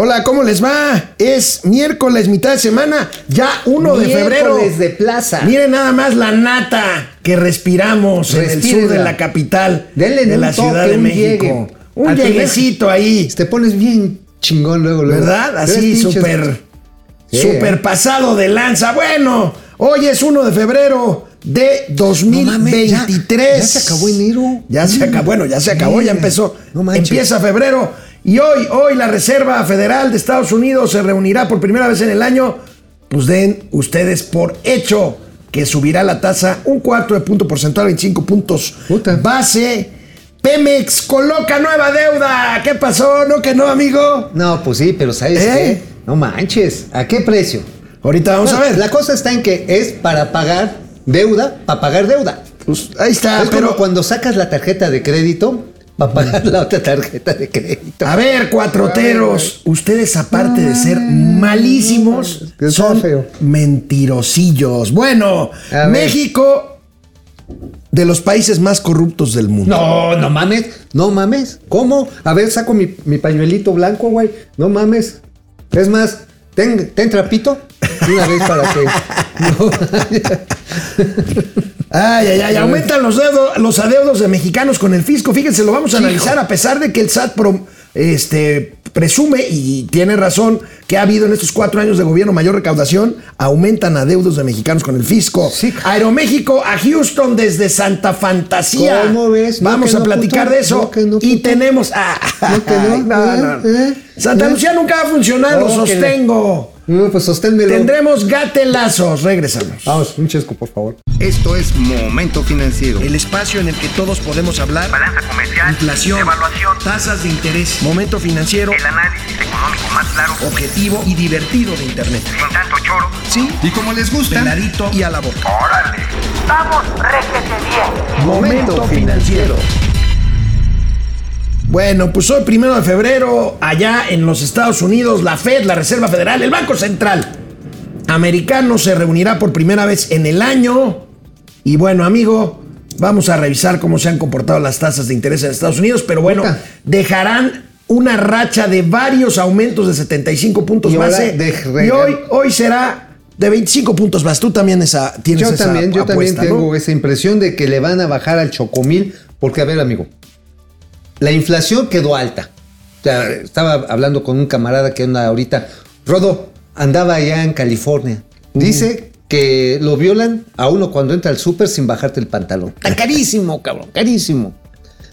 Hola, ¿cómo les va? Es miércoles, mitad de semana, ya 1 de febrero. Miércoles de plaza. Miren nada más la nata que respiramos en el sur de la capital Denle de la Ciudad de México. llegue. Un lleguecito ahí, Te pones bien chingón luego, luego. ¿verdad? Así, súper, Sí, súper ¿eh? pasado de lanza. Bueno, hoy es 1 de febrero de No mames, 2023. ya- ya se acabó enero. Ya se acabó, bueno, ya se acabó, ya empezó. no. Empieza febrero. Y hoy, hoy la Reserva Federal de Estados Unidos se reunirá por primera vez en el año. Pues den ustedes por hecho que subirá la tasa un cuarto de punto porcentual, 25 puntos Puta. base. Pemex coloca nueva deuda. ¿Qué pasó? ¿No que no, amigo? No, pues sí, pero ¿sabes ¿Eh? qué? No manches. ¿A qué precio? Ahorita vamos a ver. La cosa está en que es para pagar deuda, para pagar deuda. Pues ahí está, es pero como cuando sacas la tarjeta de crédito para pagar la otra tarjeta de crédito. A ver, cuatroteros, ustedes aparte de ser malísimos, son mentirosillos. Bueno, A. México, de los países más corruptos del mundo. No, no mames, no mames. ¿Cómo? A ver, saco mi, mi pañuelito blanco, güey. No mames. Es más, ten, ten trapito una vez para que. No. Ay, ay, ay, aumentan los, dedos, los adeudos de mexicanos con el fisco. Fíjense, lo vamos a analizar a pesar de que el SAT pro- este, presume, y tiene razón, que ha habido en estos cuatro años de gobierno mayor recaudación, aumentan adeudos de mexicanos con el fisco. Sí. Aeroméxico a Houston desde Santa Fantasía. ¿Cómo ves? No Vamos a no, platicar puto. de eso. No y tenemos... Ah, No que no. ay, no, no. ¿Eh? Santa ¿Eh? Lucía nunca va a funcionar, lo No, que le- sostengo. No, pues sosténmelo. Tendremos gatelazos. Regresamos. Vamos, un chesco, por favor. Esto es Momento Financiero. El espacio en el que todos podemos hablar. balanza comercial, Inflación, evaluación, tasas de interés, momento financiero, el análisis económico más claro, objetivo y divertido de Internet. sin tanto choro. Sí, Y como les gusta, peladito y a la boca. ¡Órale! ¡Vamos, réjete bien! Momento financiero. Bueno, pues hoy, primero de febrero, allá en los Estados Unidos, la Fed, la Reserva Federal, el Banco Central Americano se reunirá por primera vez en el año. Y bueno, amigo, vamos a revisar cómo se han comportado las tasas de interés en Estados Unidos, pero bueno, dejarán una racha de varios aumentos de 75 puntos Y base. de y hoy, hoy será de 25 puntos base. Tú también esa, tienes Yo esa también, yo también tengo esa impresión de que le van a bajar al chocomil, porque a ver, amigo, la inflación quedó alta. O sea, estaba hablando con un camarada que anda ahorita, Rodo, andaba allá en California. Dice que lo violan a uno cuando entra al súper sin bajarte el pantalón. Está carísimo, cabrón, carísimo.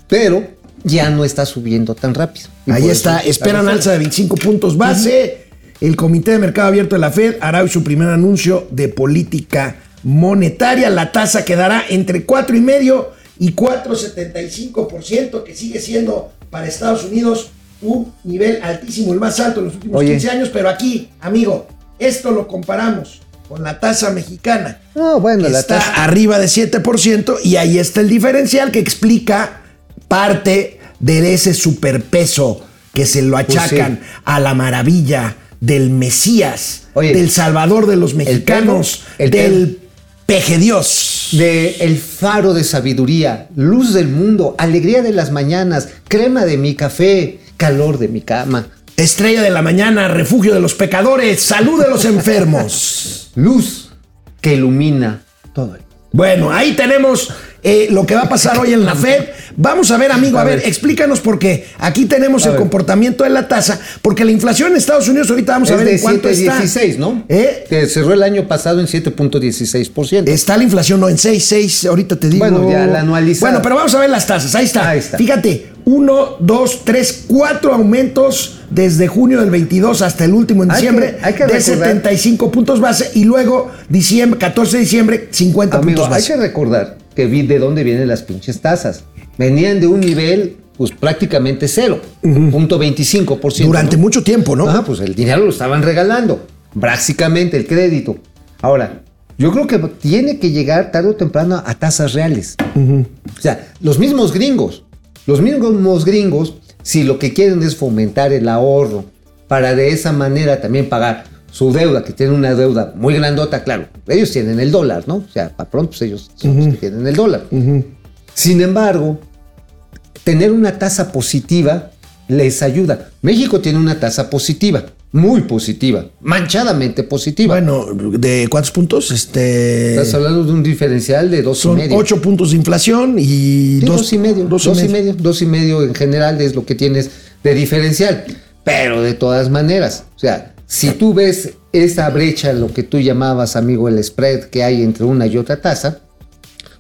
Pero ya no está subiendo tan rápido. Ahí está, esperan alza de 25 puntos base. El Comité de Mercado Abierto de la Fed hará hoy su primer anuncio de política monetaria. La tasa quedará entre 4,5 y 4,75%, que sigue siendo para Estados Unidos un nivel altísimo, el más alto en los últimos Oye. 15 años. Pero aquí, amigo, esto lo comparamos con la tasa mexicana. No, bueno, que la está tasa. arriba de 7% y ahí está el diferencial que explica parte de ese superpeso que se lo achacan Pues sí. a la maravilla del Mesías, Oye, del Salvador de los mexicanos, el del peje Dios. de el faro de sabiduría, luz del mundo, alegría de las mañanas, crema de mi café, calor de mi cama, Estrella de la mañana, refugio de los pecadores, salud de los enfermos. luz que ilumina todo. el- Bueno, ahí tenemos eh, lo que va a pasar hoy en la Fed. Vamos a ver, amigo, a, A ver, ver. explícanos por qué. Aquí tenemos A el ver. comportamiento de la tasa, porque la inflación en Estados Unidos, ahorita vamos a ver de en cuánto está. 7.16, ¿no? ¿Eh? Que cerró el año pasado en 7.16%. Está la inflación, no, en 6, 6, ahorita te digo. Bueno, ya la anualizada. Bueno, pero vamos a ver las tasas, ahí está. Ahí está. Fíjate, 1, 2, 3, 4 aumentos desde junio del 22 hasta el último en Hay que- diciembre hay que de recordar- 75 puntos base y luego diciembre, 14 de diciembre, 50 Amigo, puntos hay base. que recordar que vi de dónde vienen las pinches tasas. Venían de un nivel, pues prácticamente cero, punto 25%. Durante ¿no? mucho tiempo, ¿no? Ah, pues el dinero lo estaban regalando. Básicamente el crédito. Ahora, yo creo que tiene que llegar tarde o temprano a tasas reales. O sea, los mismos gringos, los mismos gringos, si lo que quieren es fomentar el ahorro para de esa manera también pagar su deuda, que tienen una deuda muy grandota, claro, ellos tienen el dólar, ¿no? O sea, para pronto pues, ellos son los que tienen el dólar. Sin embargo, tener una tasa positiva les ayuda. México tiene una tasa positiva, muy positiva, manchadamente positiva. Bueno, ¿de cuántos puntos? Este. Estás hablando de un diferencial de dos y Son medio. 8 puntos de inflación y Sí, dos, dos, y medio, dos, y medio, dos y medio en general es lo que tienes de diferencial. Pero de todas maneras, o sea, si tú ves esa brecha, lo que tú llamabas, amigo, el spread que hay entre una y otra tasa,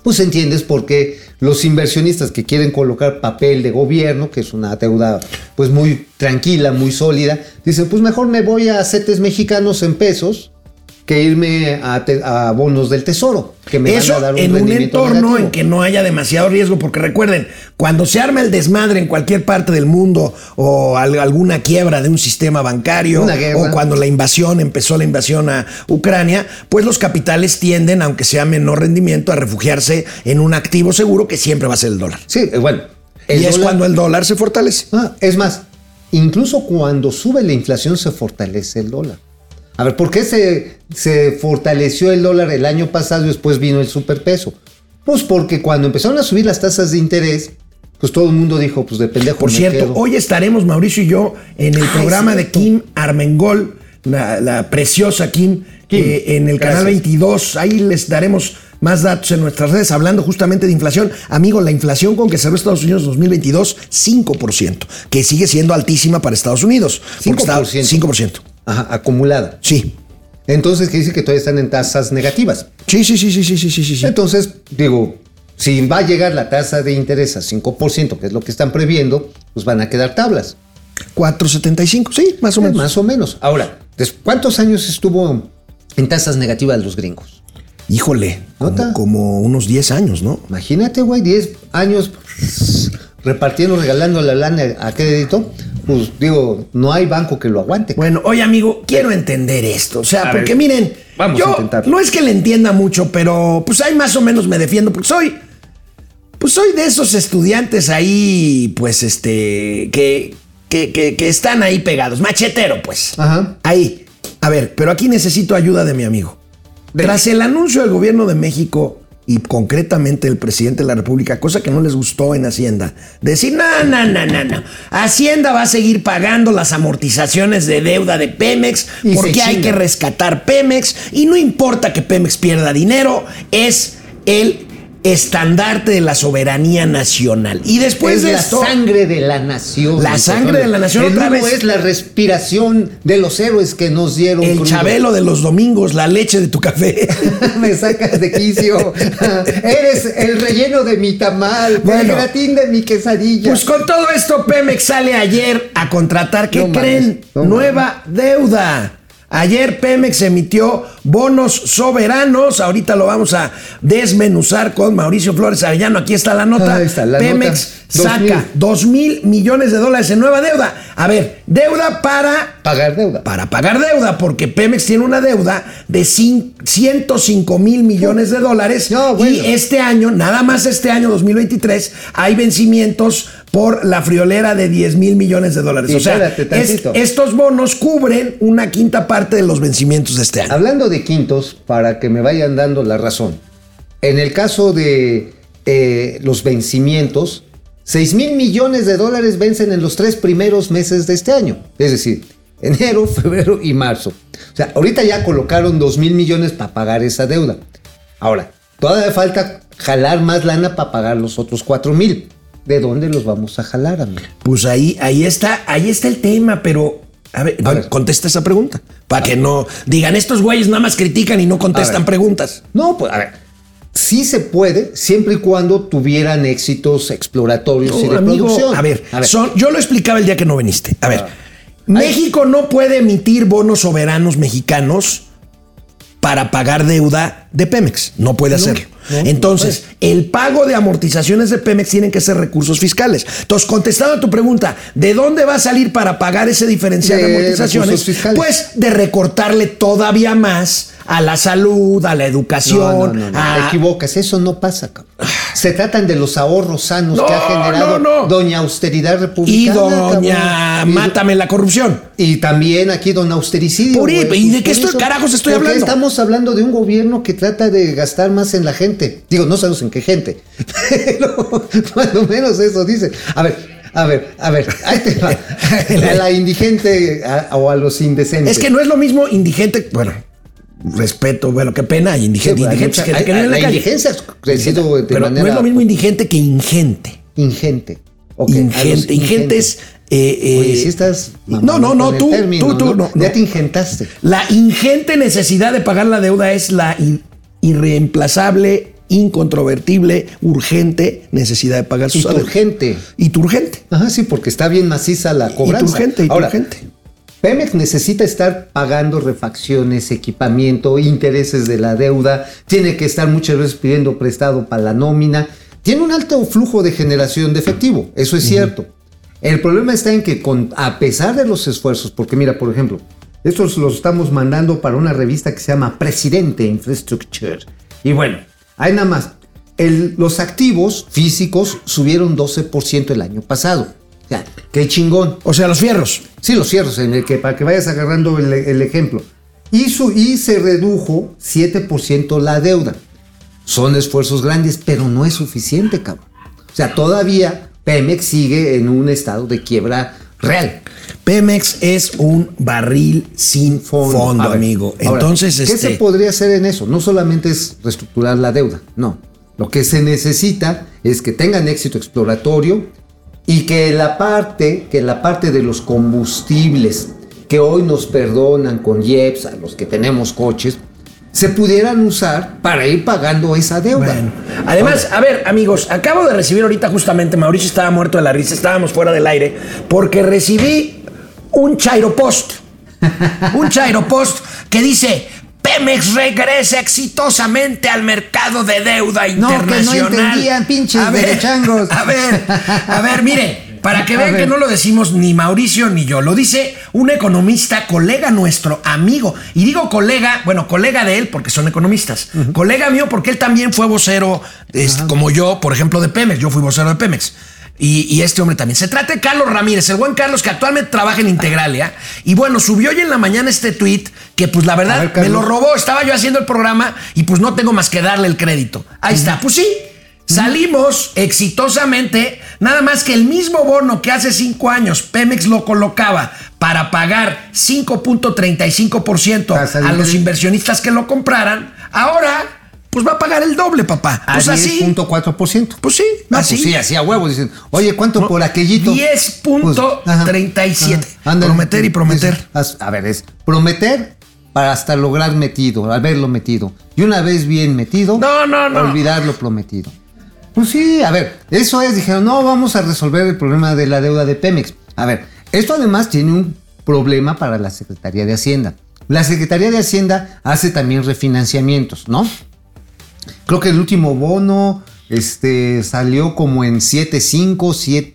pues entiendes por qué los inversionistas que quieren colocar papel de gobierno, que es una deuda pues muy tranquila, muy sólida, dicen, pues mejor me voy a CETES mexicanos en pesos que irme a, te- a bonos del tesoro, que me Eso van a dar un en un entorno negativo. en que no haya demasiado riesgo, porque recuerden, cuando se arma el desmadre en cualquier parte del mundo o al- alguna quiebra de un sistema bancario o cuando la invasión empezó la invasión a Ucrania, pues los capitales tienden, aunque sea menor rendimiento, a refugiarse en un activo seguro que siempre va a ser el dólar. Sí, eh, bueno. el y es cuando el dólar se fortalece. Ah, es más, incluso cuando sube la inflación se fortalece el dólar. A ver, ¿por qué se, se fortaleció el dólar el año pasado y después vino el superpeso? Pues porque cuando empezaron a subir las tasas de interés, pues todo el mundo dijo, pues de pendejo Por me cierto, quedo. hoy estaremos Mauricio y yo en el Ah, programa es de. Kim Armengol, la, la preciosa Kim, Kim, eh, en el canal gracias. 22. Ahí les daremos más datos en nuestras redes hablando justamente de inflación. Amigo, la inflación con que cerró Estados Unidos 2022, 5%, que sigue siendo altísima para Estados Unidos. porque está- 5%. 5%. Ajá, acumulada. Sí. Entonces, que dice que todavía están en tasas negativas. Sí, sí, sí, sí, sí, sí, sí. Entonces, digo, si va a llegar la tasa de interés a 5%, que es lo que están previendo, pues van a quedar tablas. 4.75, sí, más o menos. Más o menos. Ahora, ¿cuántos años estuvo en tasas negativas los gringos? Híjole, como, como unos 10 años, ¿no? Imagínate, güey, 10 años pues, repartiendo, regalando la lana a crédito pues digo, no hay banco que lo aguante. Bueno, oye amigo, quiero entender esto. O sea, A porque ver, miren, vamos a yo intentarlo. no es que le entienda mucho, pero pues ahí más o menos me defiendo, porque soy, pues soy de esos estudiantes ahí, pues este, que, que, que- que están ahí pegados, machetero, pues. Ajá. Ahí. A ver, pero aquí necesito ayuda de mi amigo. Tras el anuncio del gobierno de México y concretamente el presidente de la República, cosa que no les gustó en Hacienda, decir, no, no, no, no, no. Hacienda va a seguir pagando las amortizaciones de deuda de Pemex Y porque hay que rescatar Pemex y no importa que Pemex pierda dinero, es el estandarte de la soberanía nacional. Y después es de la esto... sangre de la nación. La sangre de la nación, otra vez. es la respiración de los héroes que nos dieron. El crudo. chabelo de los domingos, la leche de tu café. Me sacas de quicio. Eres el relleno de mi tamal, el gratín de mi quesadilla. Pues con todo esto, Pemex sale ayer a contratar, ¿qué No mames, creen? no Nueva deuda. Ayer Pemex emitió bonos soberanos. Ahorita lo vamos a desmenuzar con Mauricio Flores Arellano. Aquí está la nota. Ahí está la Pemex nota. Saca mil. 2 mil millones de dólares en nueva deuda. A ver, deuda para Pagar deuda. para pagar deuda, porque Pemex tiene una deuda de cin- 105 mil millones de dólares. No, bueno. Y este año, nada más este año 2023, hay vencimientos por la friolera de 10 mil millones de dólares. O sea, espérate es- estos bonos cubren una quinta parte de los vencimientos de este año. Hablando de quintos, para que me vayan dando la razón. En el caso de eh, los vencimientos, 6 mil millones de dólares vencen en los tres primeros meses de este año. Es decir, enero, febrero y marzo. O sea, ahorita ya colocaron 2 mil millones para pagar esa deuda. Ahora, todavía falta jalar más lana para pagar los otros 4 mil. ¿De dónde los vamos a jalar, amigo? Pues ahí, ahí está, ahí está el tema, pero. A ver, A ver. contesta esa pregunta. Para que no digan, estos güeyes nada más critican y no contestan preguntas. No, pues a ver. Sí se puede, siempre y cuando tuvieran éxitos exploratorios y de amigo, producción. a ver, son- yo lo explicaba el día que no viniste. A ver, México no puede emitir bonos soberanos mexicanos para pagar deuda de Pemex. No puede hacerlo. No, Entonces, el pago de amortizaciones de Pemex tienen que ser recursos fiscales. Entonces, contestando a tu pregunta, ¿de dónde va a salir para pagar ese diferencial de, De amortizaciones? Pues de recortarle todavía más a la salud, a la educación, No, no, no, a- te equivocas, eso no pasa, cabrón. Se tratan de los ahorros sanos No, que ha generado. Doña Austeridad y Republicana. doña cabrón. Y- Mátame la corrupción. Y también aquí Don Austericidio. Por güey. ¿y de Pues qué estoy- carajos estoy Porque hablando? Estamos hablando de un gobierno que trata de gastar más en la gente. Digo, no sabemos en qué gente. Pero cuando menos eso dice. A ver, A ver, a ver, ahí te va. A la indigente a- o a los indecentes. Es que no es lo mismo indigente, bueno, respeto, bueno, qué pena, hay Sí, indigentes, hay mucha- hay- que vive en la la calle. indigencia crecido de Pero no manera es lo mismo indigente que ingente. ingente. Ok, a los ingente, ingente es... eh, eh, Oye, si estás. no, no, no, tú, término, tú, tú, no, Ya no. te ingentaste. La ingente necesidad de pagar la deuda es la irreemplazable, incontrovertible, urgente necesidad de pagar Y sus urgente. Y tu urgente. Ajá, sí, porque está bien maciza la cobranza. urgente, y Ahora, urgente. Pemex necesita estar pagando refacciones, equipamiento, intereses de la deuda, tiene que estar muchas veces pidiendo prestado para la nómina, tiene un alto flujo de generación de efectivo, eso es cierto. El problema está en que con, a pesar de los esfuerzos, porque mira, por ejemplo, estos los estamos mandando para una revista que se llama Presidente Infrastructure. Y bueno, hay nada más. El- los activos físicos subieron 12% el año pasado. Sea, qué chingón. O sea, los fierros. Sí, los cierros, en el que, para que vayas agarrando el, el ejemplo. Y, su- y se redujo 7% la deuda. Son esfuerzos grandes, pero no es suficiente, cabrón. O sea, todavía Pemex sigue en un estado de quiebra real. Pemex es un barril sin fondo, ver, amigo. ahora, Entonces, ¿qué este, se podría hacer en eso? No solamente es reestructurar la deuda, no. Lo que se necesita es que tengan éxito exploratorio y que la parte, que la parte de los combustibles que hoy nos perdonan con IEPS a los que tenemos coches, se pudieran usar para ir pagando esa deuda. Bueno, además, a ver, amigos, acabo de recibir ahorita justamente, Mauricio estaba muerto de la risa, estábamos fuera del aire, porque recibí un Chairo Post. Un Chairo Post que dice. Pemex regresa exitosamente al mercado de deuda No, que no internacional. entendían, pinches a ver, derechangos. A ver, a ver, mire, para que vean que no lo decimos ni Mauricio ni yo, lo dice un economista, colega nuestro, amigo. Y digo colega, bueno, colega de él porque son economistas. Colega mío porque él también fue vocero, este, como yo, por ejemplo, de Pemex. Yo fui vocero de Pemex. Y, y este hombre también. Se trata de Carlos Ramírez, el buen Carlos que actualmente trabaja en Integralia. Y bueno, subió hoy en la mañana este tweet que pues la verdad ver, me lo robó. Estaba yo haciendo el programa y pues no tengo más que darle el crédito. Ahí está. Pues sí, salimos exitosamente. Nada más que el mismo bono que hace cinco años Pemex lo colocaba para pagar 5.35% Tasa de a los inversionistas que lo compraran. Ahora, pues va a pagar el doble, papá. A Pues así. 10.4%. Pues sí, así. pues sí, así a huevo. Dicen, oye, ¿cuánto por aquellito? 10.37. Pues. Prometer y prometer. Dice, A ver, es prometer para hasta lograr metido, haberlo metido. Y una vez bien metido, No, no, no. olvidar lo prometido. Pues sí, a ver, eso es, dijeron, no, vamos a resolver el problema de la deuda de Pemex. A ver, esto además tiene un problema para la Secretaría de Hacienda. La Secretaría de Hacienda hace también refinanciamientos, ¿no? Creo que el último bono este, salió como en 7.5,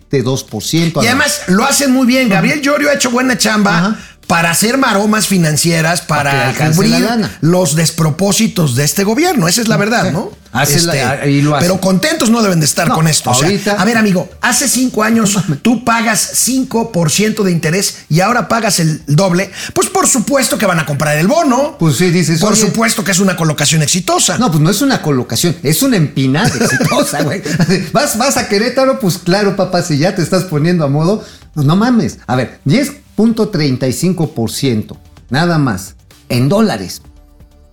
7.2%. Y además lo hacen muy bien. Gabriel Llorio ha hecho buena chamba Ajá. Para hacer maromas financieras, Para para cubrir los despropósitos de este gobierno. Esa es la verdad, ¿no? Este, la- y lo hace. pero contentos no deben de estar No, con esto. O sea, ahorita- a ver, amigo, hace cinco años tú pagas 5% de interés y ahora pagas el doble. Pues por supuesto que van a comprar el bono. Pues sí, dices, Por oye. supuesto que es una colocación exitosa. No, pues no es una colocación, es una empinada exitosa, güey. Vas, vas a Querétaro, pues claro, papá, si ya te estás poniendo a modo, pues no mames. A ver, 10.35%, nada más, en dólares.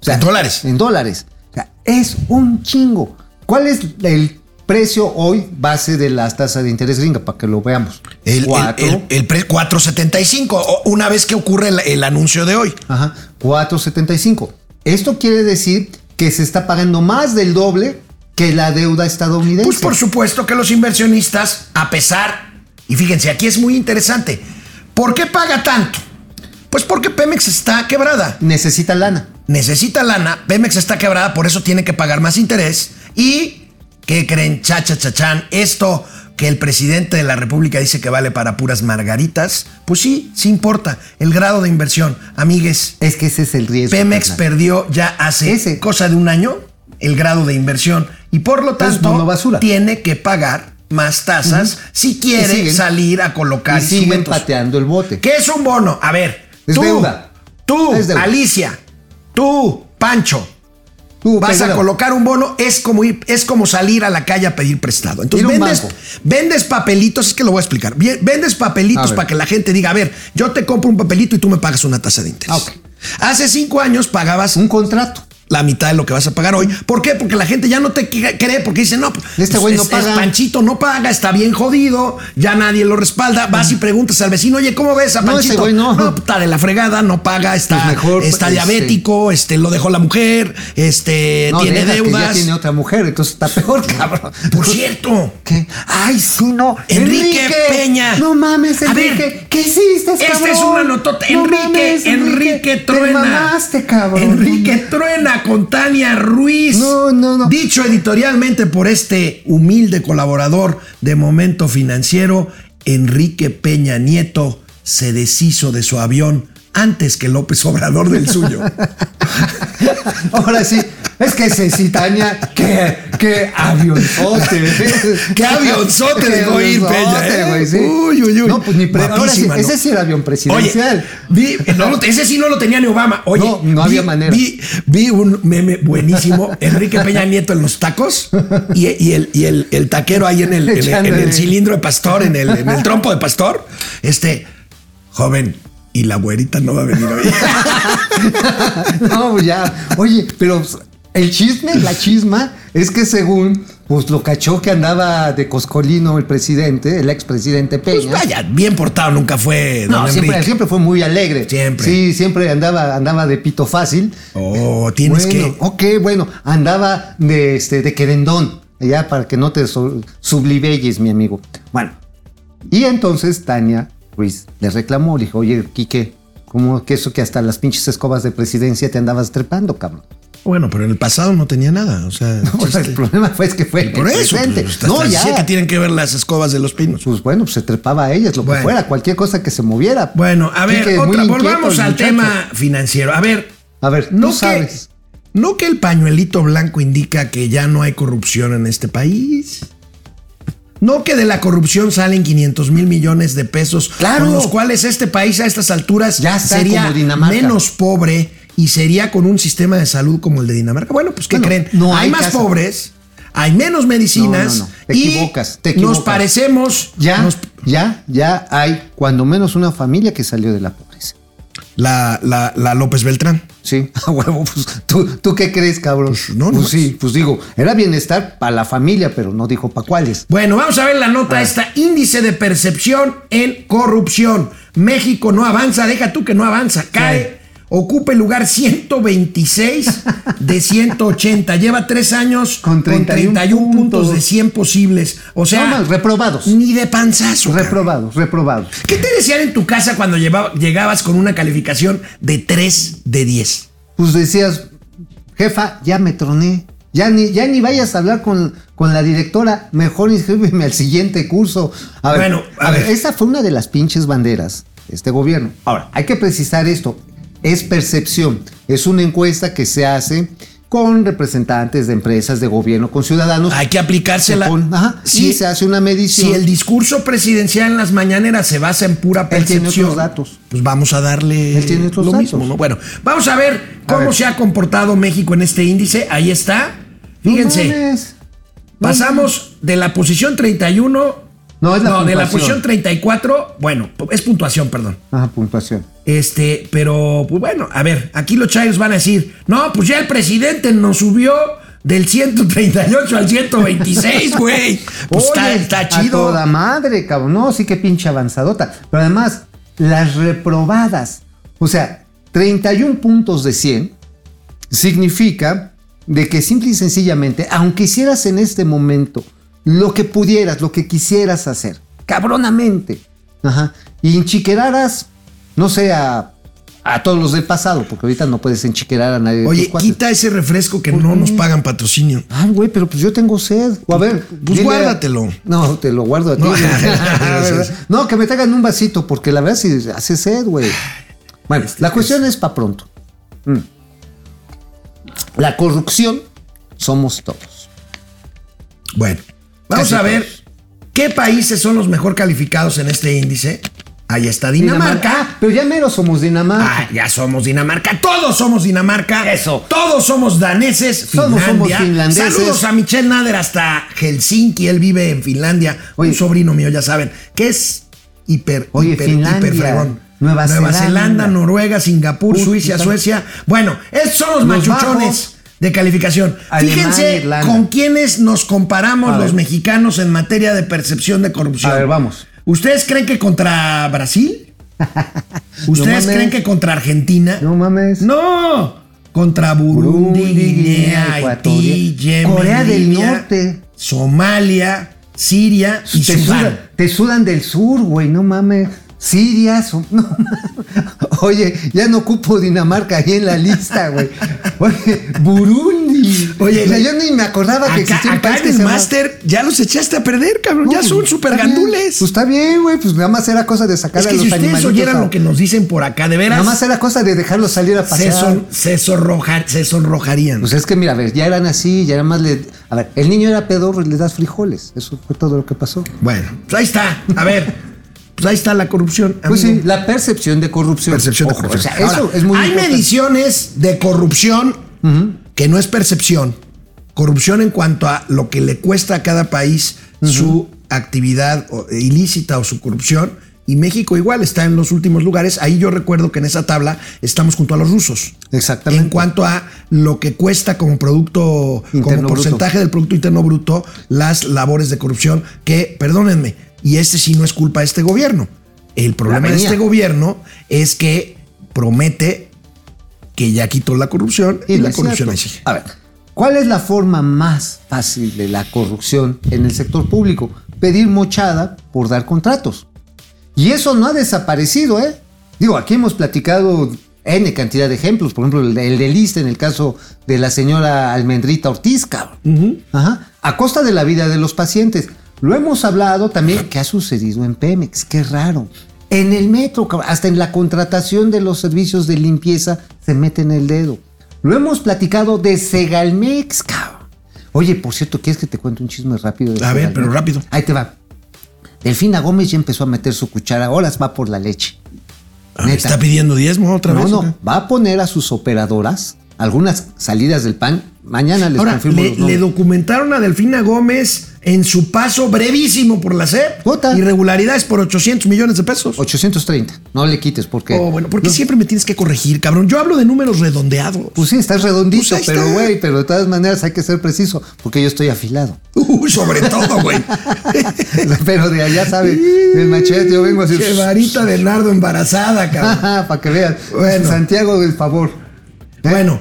O En dólares. En dólares. O sea, es un chingo. ¿Cuál es el precio hoy base de las tasas de interés gringa? Para que lo veamos. El, el, Cuatro. el, el pre- 475, o- una vez que ocurre el, el anuncio de hoy. Ajá, 4.75. Esto quiere decir que se está pagando más del doble que la deuda estadounidense. Pues por supuesto que los inversionistas, a pesar, y fíjense, aquí es muy interesante, ¿por qué paga tanto? Pues porque Pemex está quebrada. necesita lana. Necesita lana, Pemex está quebrada, por eso tiene que pagar más interés. Y, ¿qué creen? Cha, cha, cha, chan. Esto que el presidente de la República dice que vale para puras margaritas, pues sí, sí importa. El grado de inversión, amigues, Es que ese es el riesgo. Pemex carnal. perdió ya hace Ese. cosa de un año el grado de inversión y por lo tanto basura. tiene que pagar más tasas si quiere siguen- salir a colocar Y siguen pateando el bote. ¿Qué es un bono? A ver, Es tú, deuda. tú, Es deuda. Alicia, tú, Pancho, Tú, vas a colocar un bono, es como ir, es como salir a la calle a pedir prestado. Entonces vendes, banco. vendes papelitos, es que lo voy a explicar. Vendes papelitos para que la gente diga, a ver, yo te compro un papelito y tú me pagas una tasa de interés. Ah. Hace cinco años pagabas Un contrato. La mitad de lo que vas a pagar hoy. ¿Por qué? Porque la gente ya no te cre- cree, porque dice, no, pues, Este güey no es- es paga. Panchito no paga, está bien jodido, ya nadie lo respalda. Vas y preguntas al vecino, oye, ¿cómo ves a No, ese Panchito? güey no. está de la fregada, no paga, está, Pues mejor, está este- diabético, este, lo dejó la mujer, este, No, tiene deja que deudas. ya tiene otra mujer, entonces está peor, cabrón. Por cierto, ¿Qué? Ay, sí, no. Enrique Peña. No mames, A Enrique. ver, ¿Qué hiciste, Esta cabrón? es una notota. No Enrique, mames, Enrique, Truena. Te mamaste, cabrón. Enrique Truena con Tania Ruiz. No, no, no. Dicho editorialmente por este humilde colaborador de Momento Financiero, Enrique Peña Nieto se deshizo de su avión antes que López Obrador del suyo. Ahora sí, es que ese sí, Tania, qué, qué avionzote. Qué avionzote dejó ir, Peña, ¿eh? güey, sí. Uy, uy, uy. No, pues ni Ahora ese sí era avión Oye, presidencial. vi, no lo- ese sí no lo tenía ni Obama. Oye, No, no vi- había manera. Vi, vi un meme buenísimo, Enrique Peña Nieto en los tacos y, y el, y el, el taquero ahí en el, en el- en el Echándole. cilindro de pastor, en el, en el trompo de pastor. Este, joven, y la güerita no va a venir hoy. No, pues ya. Oye, pero el chisme, la chisma, es que según, pues lo cachó que andaba de coscolino el presidente, el expresidente Peña. Pues vaya, bien portado nunca fue don No, siempre, siempre fue muy alegre. Siempre. Sí, siempre andaba, andaba de pito fácil. Oh, tienes bueno, que... Ok, bueno, andaba de, este, de querendón, ya para que no te sublibelles, mi amigo. Bueno, y entonces Tania Ruiz le reclamó, le dijo, oye, Quique, ¿cómo que eso que hasta las pinches escobas de presidencia te andabas trepando, cabrón? Bueno, pero en el pasado no tenía nada. O sea, O sea, el problema fue es que fue el por eso. pues, no, ya. que tienen que ver las escobas de los pinos. Pues bueno, pues se trepaba a ellas, lo Bueno. que fuera, cualquier cosa que se moviera. Bueno, a ver, Quique, otra, volvamos al muchacho. tema financiero. A ver, A ver, no no que, sabes. no que el pañuelito blanco indica que ya no hay corrupción en este país. No que de la corrupción salen 500 mil millones de pesos, Claro. con los cuales este país a estas alturas Ya sería menos pobre y sería con un sistema de salud como el de Dinamarca. Bueno, pues ¿qué Bueno, creen? no hay, hay más casa. pobres, hay menos medicinas No, no, no. Te y equivocas, te nos equivocas. parecemos Ya, nos- ya, ya hay cuando menos una familia que salió de la pobreza. la, la, la López Beltrán. Sí, a huevo, pues, ¿tú, tú qué crees, cabrón? Pues, no, pues no. sí, pues digo, era bienestar para la familia, pero no dijo para cuáles. Bueno, vamos a ver la nota esta. Índice de percepción en corrupción. México no avanza, deja tú que no avanza, cae. Ocupa el lugar 126 de 180. Lleva tres años Con 31 puntos. puntos. de 100 posibles. O sea, No, más, reprobados. ni de panzazo. Reprobados, reprobados. ¿Qué te decían en tu casa cuando llevaba- llegabas con una calificación de 3 de 10? Pues decías, jefa, ya me troné. Ya ni, ya ni vayas a hablar con, con la directora, mejor inscríbeme al siguiente curso. A ver, Bueno, a a ver, ver. esa fue una de las pinches banderas de este gobierno. Ahora, hay que precisar esto. Es percepción. Es una encuesta que se hace con representantes de empresas, de gobierno, con ciudadanos. Hay que aplicársela. Se ajá, Si- y se hace una medición. Si el discurso presidencial en las mañaneras se basa en pura Él tiene percepción, otros datos. pues vamos a darle Él tiene otros lo datos. mismo, ¿no? Bueno, vamos a ver A cómo ver. se ha comportado México en este índice. Ahí está. No Fíjense, mames. pasamos de la posición 31. No, es la de la posición 34. Bueno, es puntuación, perdón. Ajá, puntuación. Este, pero, pues bueno, a ver, aquí los chayos van a decir, no, pues ya el presidente nos subió del 138 al 126, güey. Pues está, Oye, está A chido. toda madre, cabrón. No, sí que pinche avanzadota. Pero además, las reprobadas. O sea, 31 puntos de 100 significa de que simple y sencillamente, aunque hicieras en este momento lo que pudieras, lo que quisieras hacer, cabronamente, ajá, y enchiqueraras, no sé, a, a todos los del pasado, porque ahorita no puedes enchiquerar a nadie. Oye, quita ese refresco que no nos pagan patrocinio. Ay, güey, pero pues yo tengo sed. O a ver, Pues guárdatelo. No, te lo guardo a ti. No. no, que me traigan un vasito, porque la verdad sí hace sed, güey. Bueno, la cuestión es para pronto. Mm. La corrupción somos todos. Bueno, vamos Casi a ver todos. qué países son los mejor calificados en este índice. Ahí está Dinamarca. Ah, pero ya mero somos Dinamarca. Ah, ya somos Dinamarca. Todos somos Dinamarca. Eso. Todos somos daneses. Somos- somos finlandeses. Saludos a Michelle Nader hasta Helsinki. Él vive en Finlandia. Oye. Un sobrino mío, ya saben. Que es hiper, Oye, hiper, Finlandia, hiper fregón. Nueva Zelanda. Noruega, Singapur. Suiza, Suecia. Bueno, estos son los, Los machuchones. bajos. De calificación. Alemania, Fíjense Irlanda. con quiénes nos comparamos los mexicanos en materia de percepción de corrupción. A ver, vamos. ¿Ustedes creen que contra Brasil? ¿Ustedes creen que contra Argentina? No mames. No, contra Burundi, Burundi, Guinea, Haití, Yemen, Corea del Norte. Somalia, Siria y te, Sudán. sudan, te sudan del sur, güey, no mames. Siria, no. Oye, ya no ocupo Dinamarca ahí en la lista, güey. Oye, Burundi. Oye, o sea, yo ni me acordaba que existía un país que se máster ya los echaste a perder, cabrón. No, ya son pues, super está bien. gandules. Pues está bien, güey, pues nada más era cosa de sacar es a que los si ustedes oyeran a- lo que nos dicen por acá, de veras, Nada más era cosa de dejarlos salir a se, pasear. son- se, sonroja- se sonrojarían. Pues es que mira, a ver, ya eran así, ya más le. A ver, el niño era pedorro y le das frijoles. Eso fue todo lo que pasó. bueno, pues ahí está. A ver, pues ahí está la corrupción. Pues sí, la percepción de corrupción. Percepción de Ojo, corrupción. O sea, eso Ahora, es muy Hay importante. mediciones de corrupción que no es percepción. Corrupción en cuanto a lo que le cuesta a cada país su actividad o- ilícita o su corrupción. Y México igual está en los últimos lugares. Ahí yo recuerdo que en esa tabla estamos junto a los rusos. Exactamente. En cuanto a lo que cuesta como producto, Interno como bruto. porcentaje del Producto Interno Bruto, las labores de corrupción, que, perdónenme, y este sí no es culpa de este gobierno. El problema de este gobierno es que promete que ya quitó la corrupción y, la corrupción. A ver, ¿cuál es la forma más fácil de la corrupción en el sector público? Pedir mochada por dar contratos. Y eso no ha desaparecido, ¿eh? Digo, aquí hemos platicado N cantidad de ejemplos, por ejemplo, el, de- el de en el caso de la señora Almendrita Ortiz, cabrón. Ajá. A costa de la vida de los pacientes. Lo hemos hablado también que ha sucedido en Pemex, qué raro. En el metro, hasta en la contratación de los servicios de limpieza se meten el dedo. Lo hemos platicado de Segalmex, cabrón. Oye, por cierto, ¿quieres que te cuente un chisme rápido? de A ver, pero rápido. Ahí te va. Delfina Gómez ya empezó a meter su cuchara, ahora va por la leche. Ah, ¿me Neta. ¿Está pidiendo diezmo otra No, vez? no, ¿o qué? va a poner a sus operadoras algunas salidas del pan. Mañana les Ahora, confirmo le, los nombres. le documentaron a Delfina Gómez en su paso brevísimo por la SEP. Irregularidades por 800 millones de pesos. 830. No le quites porque. Oh, bueno, porque siempre me tienes que corregir, cabrón. Yo hablo de números redondeados. Pues sí, estás redondito, Pues pero está. güey, pero de todas maneras hay que ser preciso porque yo estoy afilado. Uy, sobre todo, güey. pero de allá sabe, el machete, yo vengo así. Qué varita de nardo embarazada, cabrón. Para que vean. Bueno. Santiago del favor. Bueno,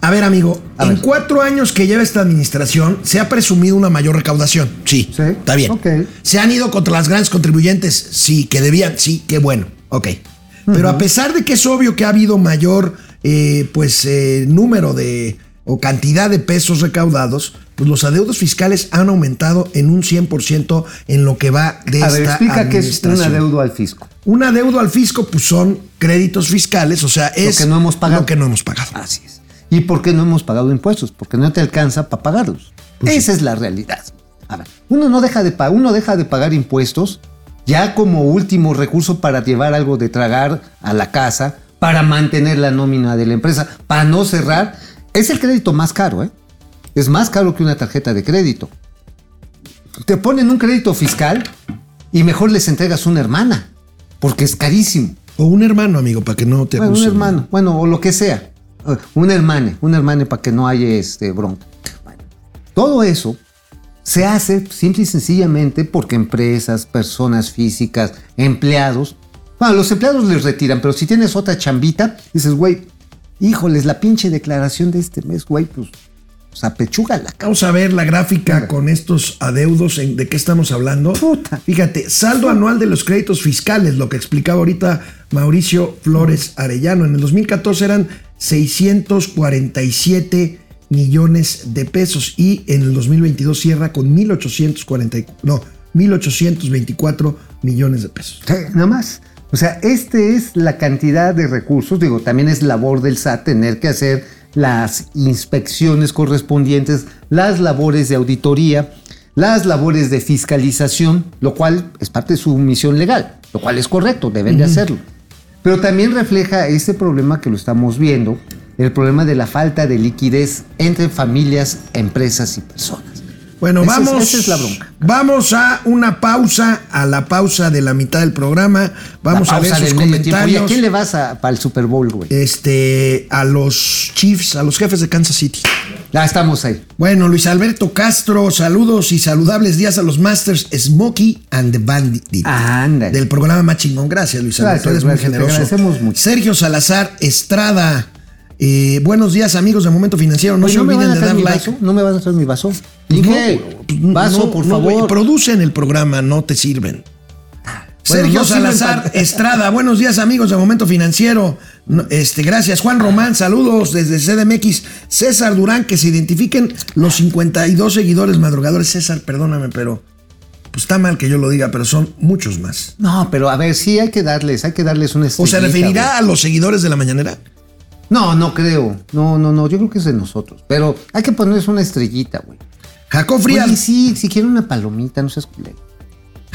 a ver, amigo, A en ver. cuatro años que lleva esta administración, se ha presumido una mayor recaudación. Sí, Sí. está bien. Se han ido contra las grandes contribuyentes. Sí, que debían. Sí, qué bueno. Ok. Pero a pesar de que es obvio que ha habido mayor, eh, pues, eh, número de o cantidad de pesos recaudados, pues los adeudos fiscales han aumentado en un 100% en lo que va de A esta ver, explica qué es un adeudo al fisco. Un adeudo al fisco, pues son créditos fiscales, o sea, es que no hemos pagado. Lo que no hemos pagado. Así es. ¿Y por qué no hemos pagado impuestos? Porque no te alcanza para pagarlos. Pues Esa es la realidad. A ver, uno no deja de uno deja de pagar impuestos ya como último recurso para llevar algo de tragar a la casa, para mantener la nómina de la empresa, para no cerrar. Es el crédito más caro, ¿eh? Es más caro que una tarjeta de crédito. Te ponen un crédito fiscal y mejor les entregas una hermana, porque es carísimo. O un hermano, amigo, para que no te Bueno, un hermano, bueno, o lo que sea. Un hermane, un hermane para que no haya este bronca. Bueno, todo eso se hace simple y sencillamente porque empresas, personas físicas, empleados, bueno, los empleados les retiran, pero si tienes otra chambita, dices, güey, híjoles, la pinche declaración de este mes, güey, pues, o sea, pechúgala. Vamos a ver la gráfica con estos adeudos. en- ¿De qué estamos hablando? Puta. Fíjate, saldo anual de los créditos fiscales, lo que explicaba ahorita Mauricio Flores Arellano. En el 2014 eran 647 millones de pesos y en el 2022 cierra con 1840, no, 1824 millones de pesos. Sí, Nada más. O sea, este es la cantidad de recursos. Digo, también es labor del SAT tener que hacer las inspecciones correspondientes, las labores de auditoría, las labores de fiscalización, lo cual es parte de su misión legal. lo cual es correcto, deben de hacerlo. Pero también refleja este problema que lo estamos viendo, el problema de la falta de liquidez entre familias, empresas y personas. Bueno, Esa es- vamos. esa es la bronca. Vamos a una pausa, a la pausa de la mitad del programa. Vamos a ver sus tiempo. Oye, ¿a comentarios. quién le vas a- para el Super Bowl, güey? Este, a los Chiefs, a los jefes de Kansas City. Ya estamos ahí. Bueno, Luis Alberto Castro, saludos y saludables días a los Masters Smokey and the Bandit. Ándale. Del programa más chingón. Gracias, Luis Alberto. Gracias, Eres muy gracias, te generoso. agradecemos mucho. Sergio Salazar Estrada. Eh, buenos días, amigos de Momento Financiero. No Oye, se ¿no me olviden de dar like. vaso? ¿No me vas a traer mi vaso? Pues Dije, no, pues vaso, no, por favor. producen el programa, no te sirven. Bueno, Sergio sirven Salazar Estrada, buenos días amigos de Momento Financiero. Este, gracias. Juan Román, saludos desde CDMX. César Durán, que se identifiquen los 52 seguidores madrugadores. César, perdóname, pero pues está mal que yo lo diga, pero son muchos más. No, pero a ver, sí hay que darles, hay que darles una ¿O se referirá a los seguidores de la mañanera? No, no creo. No, no, no. Yo creo que es de nosotros. Pero hay que ponerles una estrellita, güey. Jacob Frías, Oye, sí, si quieren una palomita, no seas culero.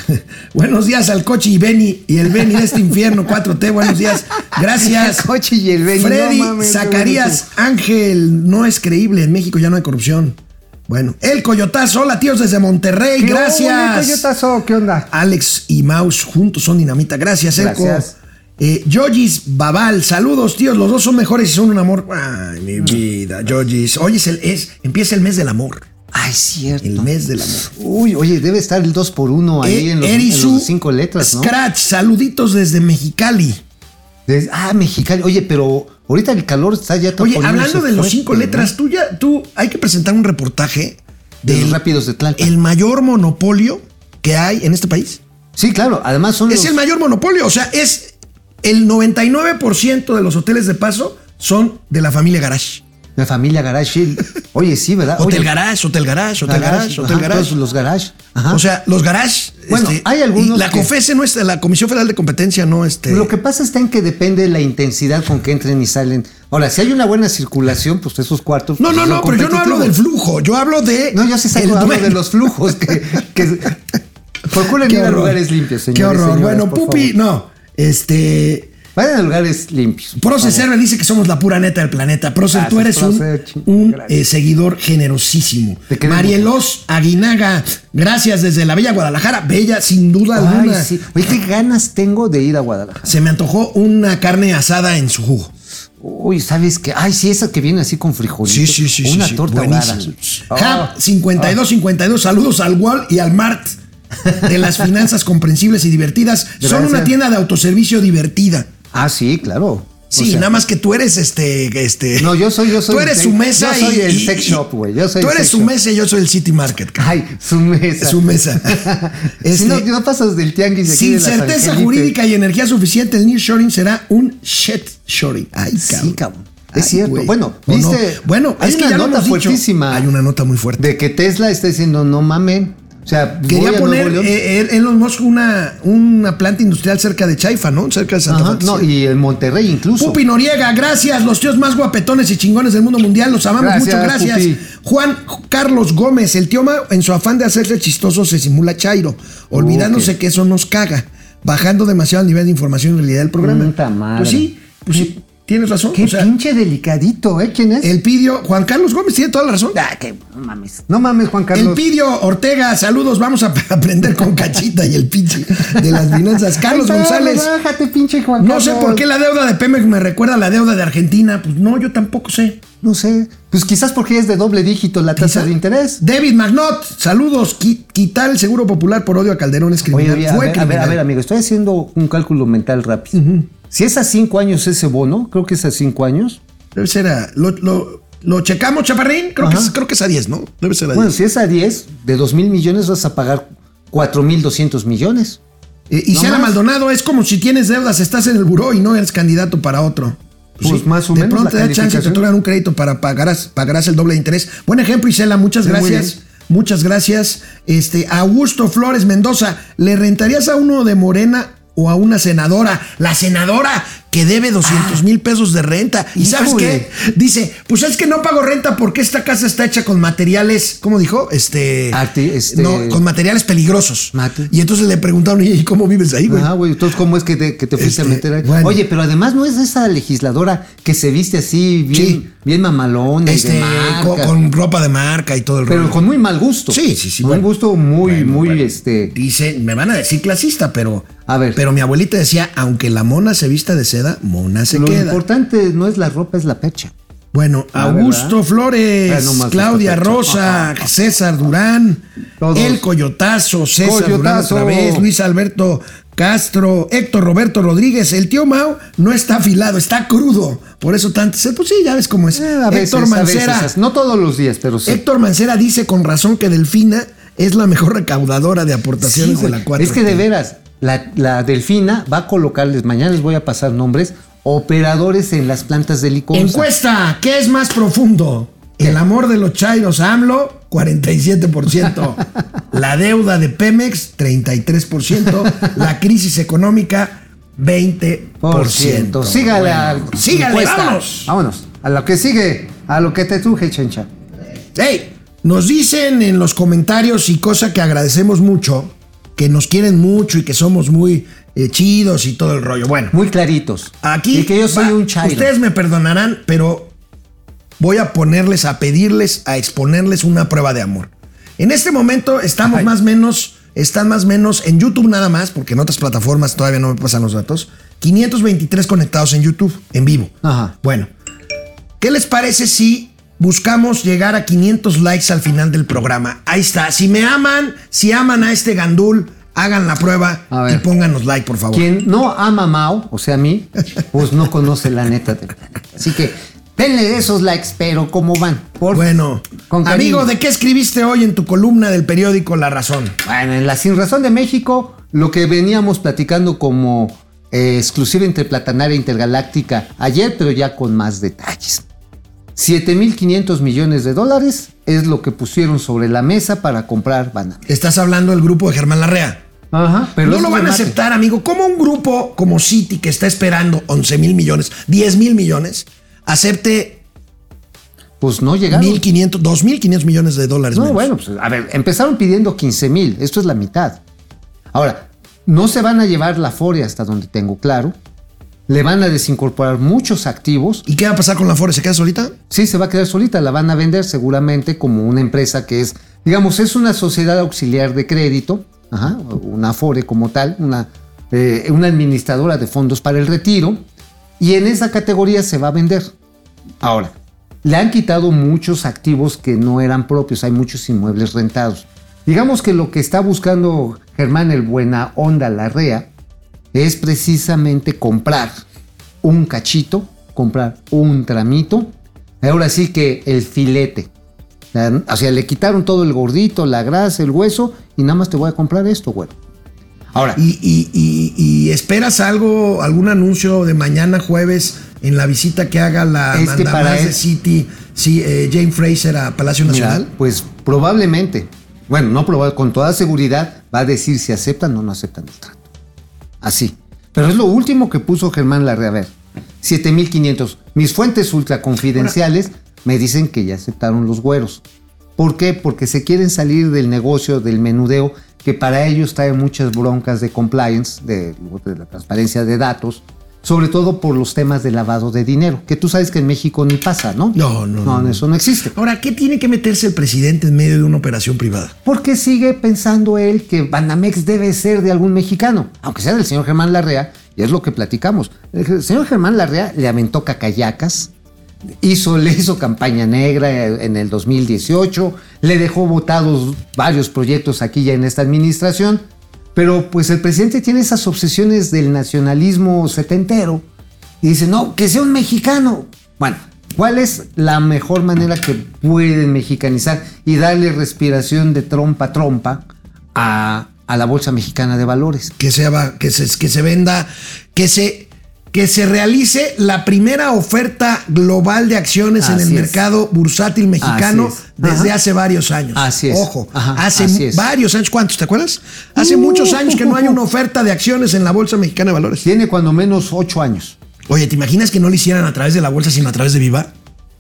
buenos días al Cochi y Benny y el Benny de este infierno 4T. Buenos días. Gracias. El Cochi y el Benny, Freddy no mames, Zacarías Ángel, no es creíble. En México ya no hay corrupción. Bueno, el Coyotazo, hola tíos desde Monterrey, ¿Qué gracias. hubo, Coyotazo? ¿Qué onda? Alex y Maus juntos son dinamita. Gracias, Elco. Gracias. Eh, Yogis Babal, saludos, tíos. Los dos son mejores y son un amor. Ay, mi vida, Yogis. Hoy es el, es, empieza el mes del amor. Ay, cierto. El mes del amor. Uy, oye, debe estar el 2 por 1 ahí Eh, en, los, en Erisu los cinco letras, ¿no? Scratch, saluditos desde Mexicali. Ah, Mexicali. Oye, pero ahorita el calor está ya Oye, hablando de los fuerte, cinco ¿no? letras, tú ya, tú, hay que presentar un reportaje De los del rápidos de Tlalpan. el mayor monopolio que hay en este país. Sí, claro. Además son Es los... el mayor monopolio, o sea, es el 99% de los hoteles de paso son de la familia Garage. La familia Garage. Oye, sí, ¿verdad? Hotel Oye, Garage, Hotel Garage, Hotel Garage, Hotel ajá, Garage. todos los Garage. Ajá. O sea, los Garage. Bueno, este, hay algunos La que- COFESE no es la Comisión Federal de Competencia, no este. Lo que pasa está en que depende de la intensidad con que entren y salen. Ahora, si hay una buena circulación, pues esos cuartos. No, pues, no, no, pero yo no hablo del flujo, yo hablo de. No, yo sí salgo hablo dueño. de los flujos. Que, que- procuren ir a lugares limpios, señores. Qué horror. señoras, bueno, Pupi, favor. no. Este. Vayan a lugares limpios. por Proce favor. Server dice que somos la pura neta del planeta. Procer, tú eres un, Procer, eh, seguidor generosísimo. Marielos Aguinaga, gracias desde la Bella Guadalajara. Bella, sin duda Ay, alguna. sí. Oye, qué ganas tengo de ir a Guadalajara. Se me antojó una carne asada en su jugo. Uy, ¿sabes qué? Ay, sí, esa que viene así con frijolitos. Sí, sí, sí. Una sí, torta ahogada. Hub 5252, saludos al Wall y al Mart de las finanzas comprensibles y divertidas. Son una tienda de autoservicio divertida. Ah, sí, claro. Sí, O sea, nada más que tú eres este, este. No, yo soy- yo soy Tú eres el su mesa yo soy y- el y- sex y- shop, güey, yo soy Tú eres su mesa y yo soy el City Market. cara. Ay, su mesa. Su mesa. Si Este, no, no pasas del tianguis de aquí sin de certeza jurídica y energía suficiente, el nearshoring será un shit shoring. Ay, Sí, cabrón. Es Ay, cierto. Bueno, viste. Bueno, hay es que una ya nota dicho. fuertísima. Hay una nota muy fuerte. De que Tesla está diciendo, no mamen. O sea, Quería poner eh, Elon Musk una, una planta industrial cerca de Chaifa, ¿no? Cerca de Santa Ajá, Fe. no, y en Monterrey incluso. Pupi Noriega, gracias, los tíos más guapetones y chingones del mundo mundial, los amamos Gracias, mucho, gracias. Pupi. Juan Carlos Gómez, el tío en su afán de hacerse chistoso, se simula Chairo, olvidándose que eso nos caga, bajando demasiado el nivel de información y realidad del programa. Pues sí, pues sí, tienes razón. Qué o sea, pinche delicadito, ¿eh? ¿Quién es? el pidio, Juan Carlos Gómez tiene toda la razón. Ah, que no mames. No mames, Juan El Carlos. Pidio Ortega, saludos, vamos a aprender con Cachita y el pinche de las finanzas. Carlos Ay, González, Bájate, pinche Juan no Carlos. sé por qué la deuda de Pemex me recuerda a la deuda de Argentina. Pues no, yo tampoco sé. No sé. Pues quizás porque es de doble dígito la tasa de interés. David Magnot, saludos. Qui- Quitar el seguro popular por odio a Calderón es criminal. oye, a Fue ver, a ver, criminal. a ver, amigo, estoy haciendo un cálculo mental rápido. Si es a cinco años ese bono, creo que es a cinco años. Debe ser a. Lo, lo- lo checamos, Chaparrín. Creo que, es, creo que es a 10, ¿no? Debe ser a 10. Bueno, si es a 10, de 2 mil millones vas a pagar 4 mil 200 millones. Eh, y no Sara. Maldonado es como si tienes deudas, estás en el buró y no eres candidato para otro. Pues más o de menos pronto la te da chance calificación. otorgan un crédito para pagarás, pagarás el doble de interés. Buen ejemplo, Isela, muchas Sí, gracias. Muchas gracias. Este, Augusto Flores Mendoza, ¿le rentarías a uno de Morena o a una senadora? La senadora, que debe 200 mil pesos de renta. ¿Y sabes qué? Dice, pues es que no pago renta porque esta casa está hecha con materiales, ¿cómo dijo? Este, este- no, con materiales peligrosos. Mate. Y entonces le preguntaron, ¿y cómo vives ahí, güey? Ah, güey, entonces, ¿cómo es que te, que te fuiste Este, a meter ahí? bueno. Oye, pero además no es esa legisladora que se viste así, bien, Sí. Bien mamalona este, de co- marca, con, ropa de marca y todo el pero rollo. con muy mal gusto. Sí, sí, sí, Un bueno. gusto muy, Bueno, muy, bueno. este... Dice, me van a decir clasista, pero. A ver. Pero mi abuelita decía, aunque la mona se vista de seda, mona se Lo queda. importante no es la ropa, es la pecha. Bueno, Ah, Augusto ¿verdad? Flores, Ah, Claudia. Rosa, César Durán, Todos. El Coyotazo, César Durán Coyotazo. otra vez, Luis Alberto Castro, Héctor Roberto Rodríguez. El tío Mao no está afilado, está crudo. Por eso tanto. Pues sí, ya ves cómo es. Eh, a veces, Héctor a Mancera. veces, no todos los días, pero sí. Héctor Mancera dice con razón que Delfina es la mejor recaudadora de Sí, aportaciones güey. de la 4. es que de veras, la, la Delfina va a colocarles, mañana les voy a pasar nombres, operadores en las plantas de licor. Encuesta, ¿qué es más profundo? El amor de los chairos a AMLO, 47%. La deuda de Pemex, 33%. La crisis económica, 20%. Sígale a Bueno, sígale, encuesta. vámonos. Vámonos. A lo que sigue, a lo que te truje, chencha. Hey, nos dicen en los comentarios y cosa que agradecemos mucho, que nos quieren mucho y que somos muy eh, chidos y todo el rollo. Bueno, Muy claritos. Aquí Y que yo soy va- un chairo. Ustedes me perdonarán, pero voy a ponerles, a pedirles, a exponerles una prueba de amor. En este momento estamos Ay. más o menos, están más o menos en YouTube nada más, porque en otras plataformas todavía no me pasan los datos. 523 conectados en YouTube, en vivo. Ajá. Bueno, ¿qué les parece si buscamos llegar a 500 likes al final del programa? Ahí está. Si me aman, si aman a este gandul, hagan la prueba y pónganos like, por favor. Quien no ama a Mao, o sea, a mí, pues no conoce la neta. Así que denle esos likes, pero ¿cómo van? Por Bueno, con amigo, ¿de qué escribiste hoy en tu columna del periódico La Razón? Bueno, en la Sin Razón de México, lo que veníamos platicando como eh, exclusiva interplatanaria intergaláctica ayer, pero ya con más detalles. 7.500 millones de dólares es lo que pusieron sobre la mesa para comprar Banamex. Estás hablando del grupo de Germán Larrea. Ajá, pero no lo van a aceptar, amigo. ¿Cómo un grupo como Citi, que está esperando 11 mil millones, 10 mil millones, acepte Pues no llegaron. 1.500, 2.500 millones de dólares? No, menos? bueno, pues a ver, empezaron pidiendo 15 mil, esto es la mitad. Ahora, no se van a llevar la Fore hasta donde tengo claro. Le van a desincorporar muchos activos. ¿Y qué va a pasar con la Fore? ¿Se queda solita? Sí, se va a quedar solita, la van a vender seguramente como una empresa que es, digamos, es una sociedad auxiliar de crédito, ajá, una Afore como tal, una, eh, una administradora de fondos para el retiro, y en esa categoría se va a vender. Ahora, le han quitado muchos activos que no eran propios, hay muchos inmuebles rentados. Digamos que lo que está buscando Germán el Buena Onda Larrea es precisamente comprar un cachito, comprar un tramito, ahora sí que el filete. O sea, le quitaron todo el gordito, la grasa, el hueso, y nada más te voy a comprar esto, güey. Ahora, ¿Y, y- y- y esperas algo, algún anuncio de mañana jueves en la visita que haga la Es que para mandamás de él- City, sí, eh, Jane Fraser a Palacio mira, Nacional? pues probablemente, bueno, no probable, con toda seguridad va a decir si aceptan o no aceptan el trato. Así. Pero es lo último que puso Germán Larrea. A ver, 7500. Mis fuentes ultraconfidenciales me dicen que ya aceptaron los güeros. ¿Por qué? Porque se quieren salir del negocio del menudeo que para ellos trae muchas broncas de compliance, de, de la transparencia de datos, sobre todo por los temas de lavado de dinero, que tú sabes que en México ni pasa, ¿no? No, no, No, no. eso no existe. Ahora, ¿qué tiene que meterse el presidente en medio de una operación privada? Porque sigue pensando él que Banamex debe ser de algún mexicano, aunque sea del señor Germán Larrea, y es lo que platicamos. El señor Germán Larrea le aventó cacayacas, hizo, le hizo campaña negra en el 2018, le dejó votados varios proyectos aquí ya en esta administración, pero pues el presidente tiene esas obsesiones del nacionalismo setentero y dice, no, que sea un mexicano. Bueno, ¿cuál es la mejor manera que pueden mexicanizar y darle respiración de trompa a trompa a, a la Bolsa Mexicana de Valores? Que se, va- que que se venda, que se, que se realice la primera oferta global de acciones en el es. mercado bursátil mexicano desde Ajá. hace varios años. Así es. Ojo, Ajá, hace es. varios años. ¿Cuántos? ¿Te acuerdas? Hace Uh, muchos años que no hay una oferta de acciones en la Bolsa Mexicana de Valores. Tiene cuando menos ocho años. Oye, ¿te imaginas que no lo hicieran a través de la bolsa, sino a través de Viva?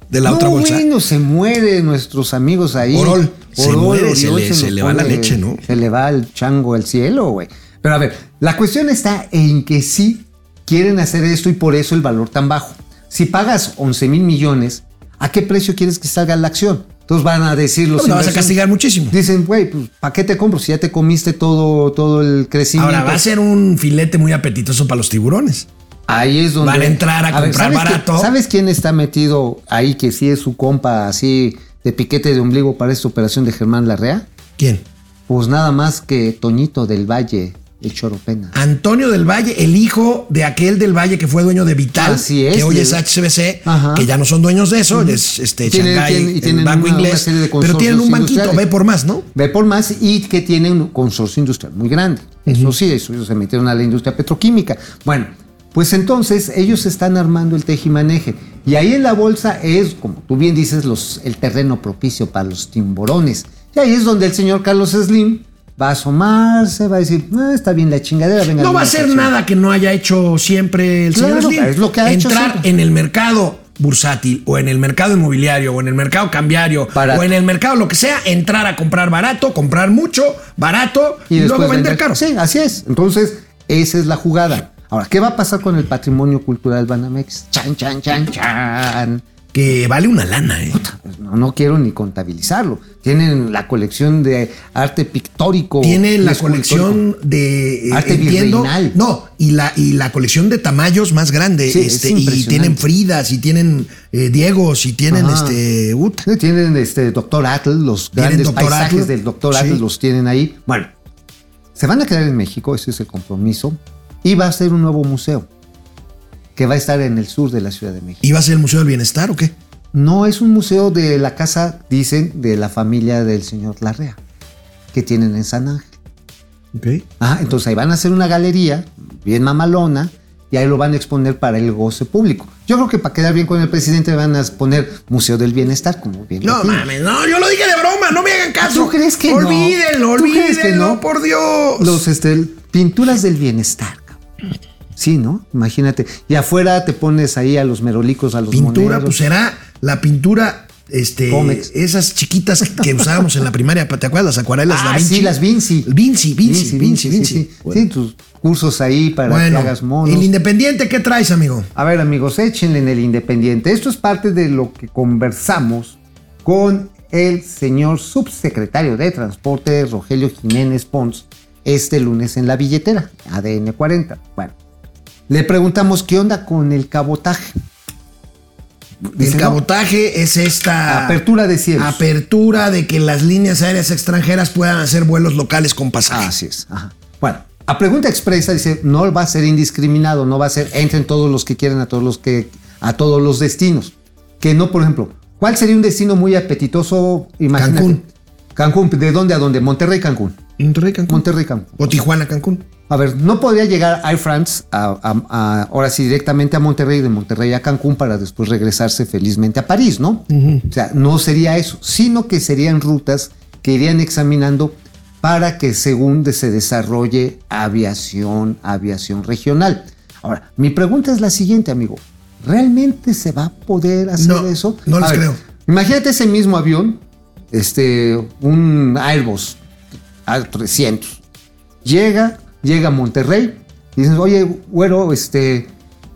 De la no, otra bolsa. bueno, se mueren nuestros amigos ahí. Orol. Se muere, se le- se nos le va la leche, ¿no? Se le va el chango al cielo, güey. Pero a ver, la cuestión está en que sí quieren hacer esto y por eso el valor tan bajo. Si pagas 11 mil millones, ¿a qué precio quieres que salga la acción? Entonces van a decir los No, vas a castigar muchísimo. Dicen, güey, pues ¿para qué te compro si ya te comiste todo, todo el crecimiento? Ahora va a ser un filete muy apetitoso para los tiburones. Ahí es donde Van a entrar a comprar ¿sabes qué- barato. ¿Sabes quién está metido ahí que sí es su compa así de piquete de ombligo para esta operación de Germán Larrea? ¿Quién? Pues nada más que Toñito del Valle, el Choropena. Antonio del Valle, el hijo de aquel del Valle que fue dueño de Vital, Así es, que hoy es Ajá. que ya no son dueños de eso, es este Tienen- Shanghai, tienen- el tienen banco una- inglés, pero tienen un banquito, ve por más, ¿no? Ve por más y que tiene un consorcio industrial muy grande. Eso sí, eso, ellos se metieron a la industria petroquímica. Bueno, pues entonces ellos están armando el tejimaneje. Y ahí en la bolsa es, como tú bien dices, los, el terreno propicio para los timborones. Y ahí es donde el señor Carlos Slim va a asomarse, va a decir, "Ah, está bien la chingadera, venga. No va a ser acción". nada que no haya hecho siempre el Claro, señor Slim. es lo que ha Entrar en el mercado bursátil o en el mercado inmobiliario o en el mercado cambiario Barato. o en el mercado lo que sea, entrar a comprar barato, comprar mucho, barato y, luego vender caro. Sí, así es. Entonces, esa es la jugada. Ahora, ¿qué va a pasar con el patrimonio cultural Banamex? Chan, chan, chan, chan. Que vale una lana, ¿eh? No, no quiero ni contabilizarlo. Tienen la colección de arte pictórico. Tiene y la colección de eh, Arte entiendo, virreinal. no y la y la colección de tamaños más grande Sí, es este, y tienen Fridas y tienen eh, Diegos y tienen Ajá. este ut. Sí, Tienen este Doctor Atle, los Tienen grandes paisajes del Doctor Sí. Atle los tienen ahí. Bueno, se van a quedar en México, ese es el compromiso, y va a ser un nuevo museo que va a estar en el sur de la Ciudad de México. ¿Iba a ser el Museo del Bienestar o qué? No es un museo de la casa, dicen, de la familia del señor Larrea, que tienen en San Ángel. Ah, entonces ahí van a hacer una galería bien mamalona y ahí lo van a exponer para el goce público. Yo creo que para quedar bien con el presidente van a poner Museo del Bienestar, como bien. No mames, no, yo lo dije de broma, no me hagan caso. ¿Tú crees que no? olvídenlo, ¿Tú crees olvídenlo, que no? por Dios. Los este, pinturas del bienestar. cabrón. Sí, ¿no? Imagínate. Y afuera te pones ahí a los merolicos, a los pintura, moneros. pues será la pintura este Comex. esas chiquitas que usábamos en la primaria, ¿te acuerdas? Las acuarelas Ah, Da Vinci. sí, las Vinci. Vinci, Vinci, Vinci, Vinci. Sí, sí. Bueno. Sí, tus cursos ahí para que hagas monos. el Independiente, ¿qué traes, amigo? A ver, amigos, échenle en el Independiente. Esto es parte de lo que conversamos con el señor subsecretario de Transporte, Rogelio Jiménez Pons, este lunes en la billetera, ADN 40. Bueno, le preguntamos qué onda con el cabotaje. Dice, el no, cabotaje es esta Apertura de cielos. apertura de que las líneas aéreas extranjeras puedan hacer vuelos locales con pasaje. Así es. ajá. Bueno, a pregunta expresa dice, no va a ser indiscriminado, no va a ser, entren todos los que quieren a todos los que, a todos los destinos. Que no, por ejemplo, ¿cuál sería un destino muy apetitoso? Imagínate. Cancún. Cancún, ¿de dónde a dónde? Monterrey, Cancún. Monterrey, Cancún. Monterrey, Cancún. O Tijuana, Cancún. A ver, no podría llegar Air France a, a- a- ahora sí directamente a Monterrey, de Monterrey a Cancún para después regresarse felizmente a París, ¿no? O sea, no sería eso, sino que serían rutas que irían examinando para que según de- se desarrolle aviación, aviación regional. Ahora, mi pregunta es la siguiente, amigo. ¿Realmente se va a poder hacer No, eso? no les ver, creo. Imagínate ese mismo avión, este, un Airbus A300 llega, llega a Monterrey y dices, oye, güero, este,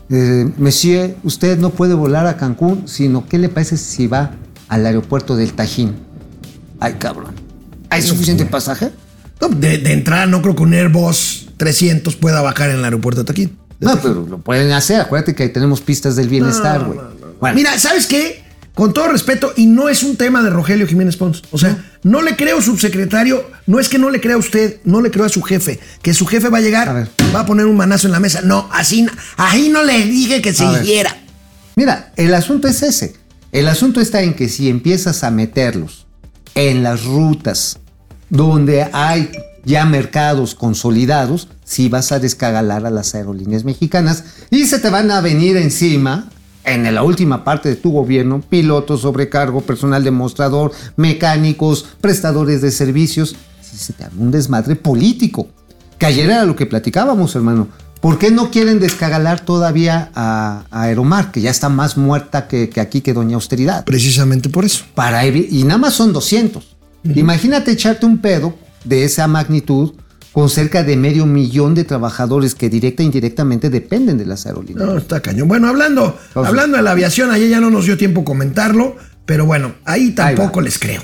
eh, monsieur, usted no puede volar a Cancún, sino ¿qué le parece si va al aeropuerto del Tajín? Ay, cabrón. ¿Hay suficiente pasaje? No, de, de entrada no creo que un Airbus 300 pueda bajar en el aeropuerto de Taquín. No, pero lo pueden hacer. Acuérdate que ahí tenemos pistas del bienestar, güey. Bueno, Mira, ¿sabes qué? Con todo respeto, y no es un tema de Rogelio Jiménez Pons. O sea, no, le creo, subsecretario. No es que no le crea a usted, no le creo a su jefe. Que su jefe va a llegar, A ver. va a poner un manazo en la mesa. No, así, ahí no le dije que se hiciera. Mira, el asunto es ese. El asunto está en que si empiezas a meterlos en las rutas donde hay ya mercados consolidados, sí vas a descagalar a las aerolíneas mexicanas y se te van a venir encima en la última parte de tu gobierno, pilotos, sobrecargo, personal demostrador, mecánicos, prestadores de servicios. Un desmadre político. Que ayer era lo que platicábamos, hermano. ¿Por qué no quieren descagalar todavía a, a Aeromar, que ya está más muerta que, que aquí que Doña Austeridad? Precisamente por eso. Para y nada más son 200. Imagínate echarte un pedo de esa magnitud con cerca de medio millón de trabajadores que directa e indirectamente dependen de las aerolíneas. No, está cañón. Bueno, hablando, Entonces- hablando de la aviación, ayer ya no nos dio tiempo comentarlo, pero bueno, ahí tampoco les creo.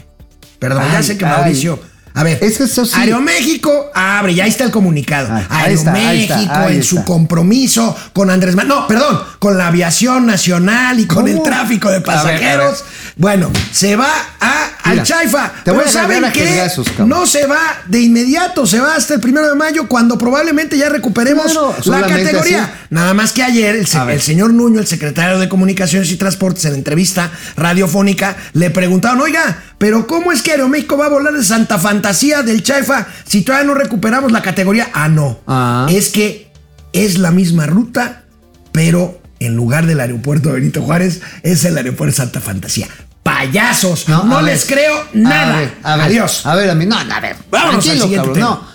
Perdón, ya Ay, sé que. Mauricio. A ver, Es que eso sí. Aeroméxico abre, ya está el comunicado. Ah, ahí está, ahí Aeroméxico está, ahí en su compromiso con Andrés Manuel, no, perdón, con la aviación nacional y con ¿Cómo? el tráfico de A ver, a pasajeros. Bueno, se va a, al Mira, Chaifa. te voy pero a ¿saben a cabrón. No se va de inmediato, se va hasta el primero de mayo cuando probablemente ya recuperemos Claro, la categoría. así. Nada más que ayer el, se- señor Nuño, el secretario de Comunicaciones y Transportes, en la entrevista radiofónica, le preguntaron, oiga, pero ¿cómo es que Aeroméxico va a volar de Santa Fantasía del Chaifa si todavía no recuperamos la categoría? Ah, no. Ah. Es que es la misma ruta, pero en lugar del aeropuerto de Benito Juárez, es el aeropuerto de Santa Fantasía. Payasos, no, ver. les creo nada. A ver, a ver, Adiós. A ver, a mí, no, a ver. Vámonos al siguiente cabrón, tema. No.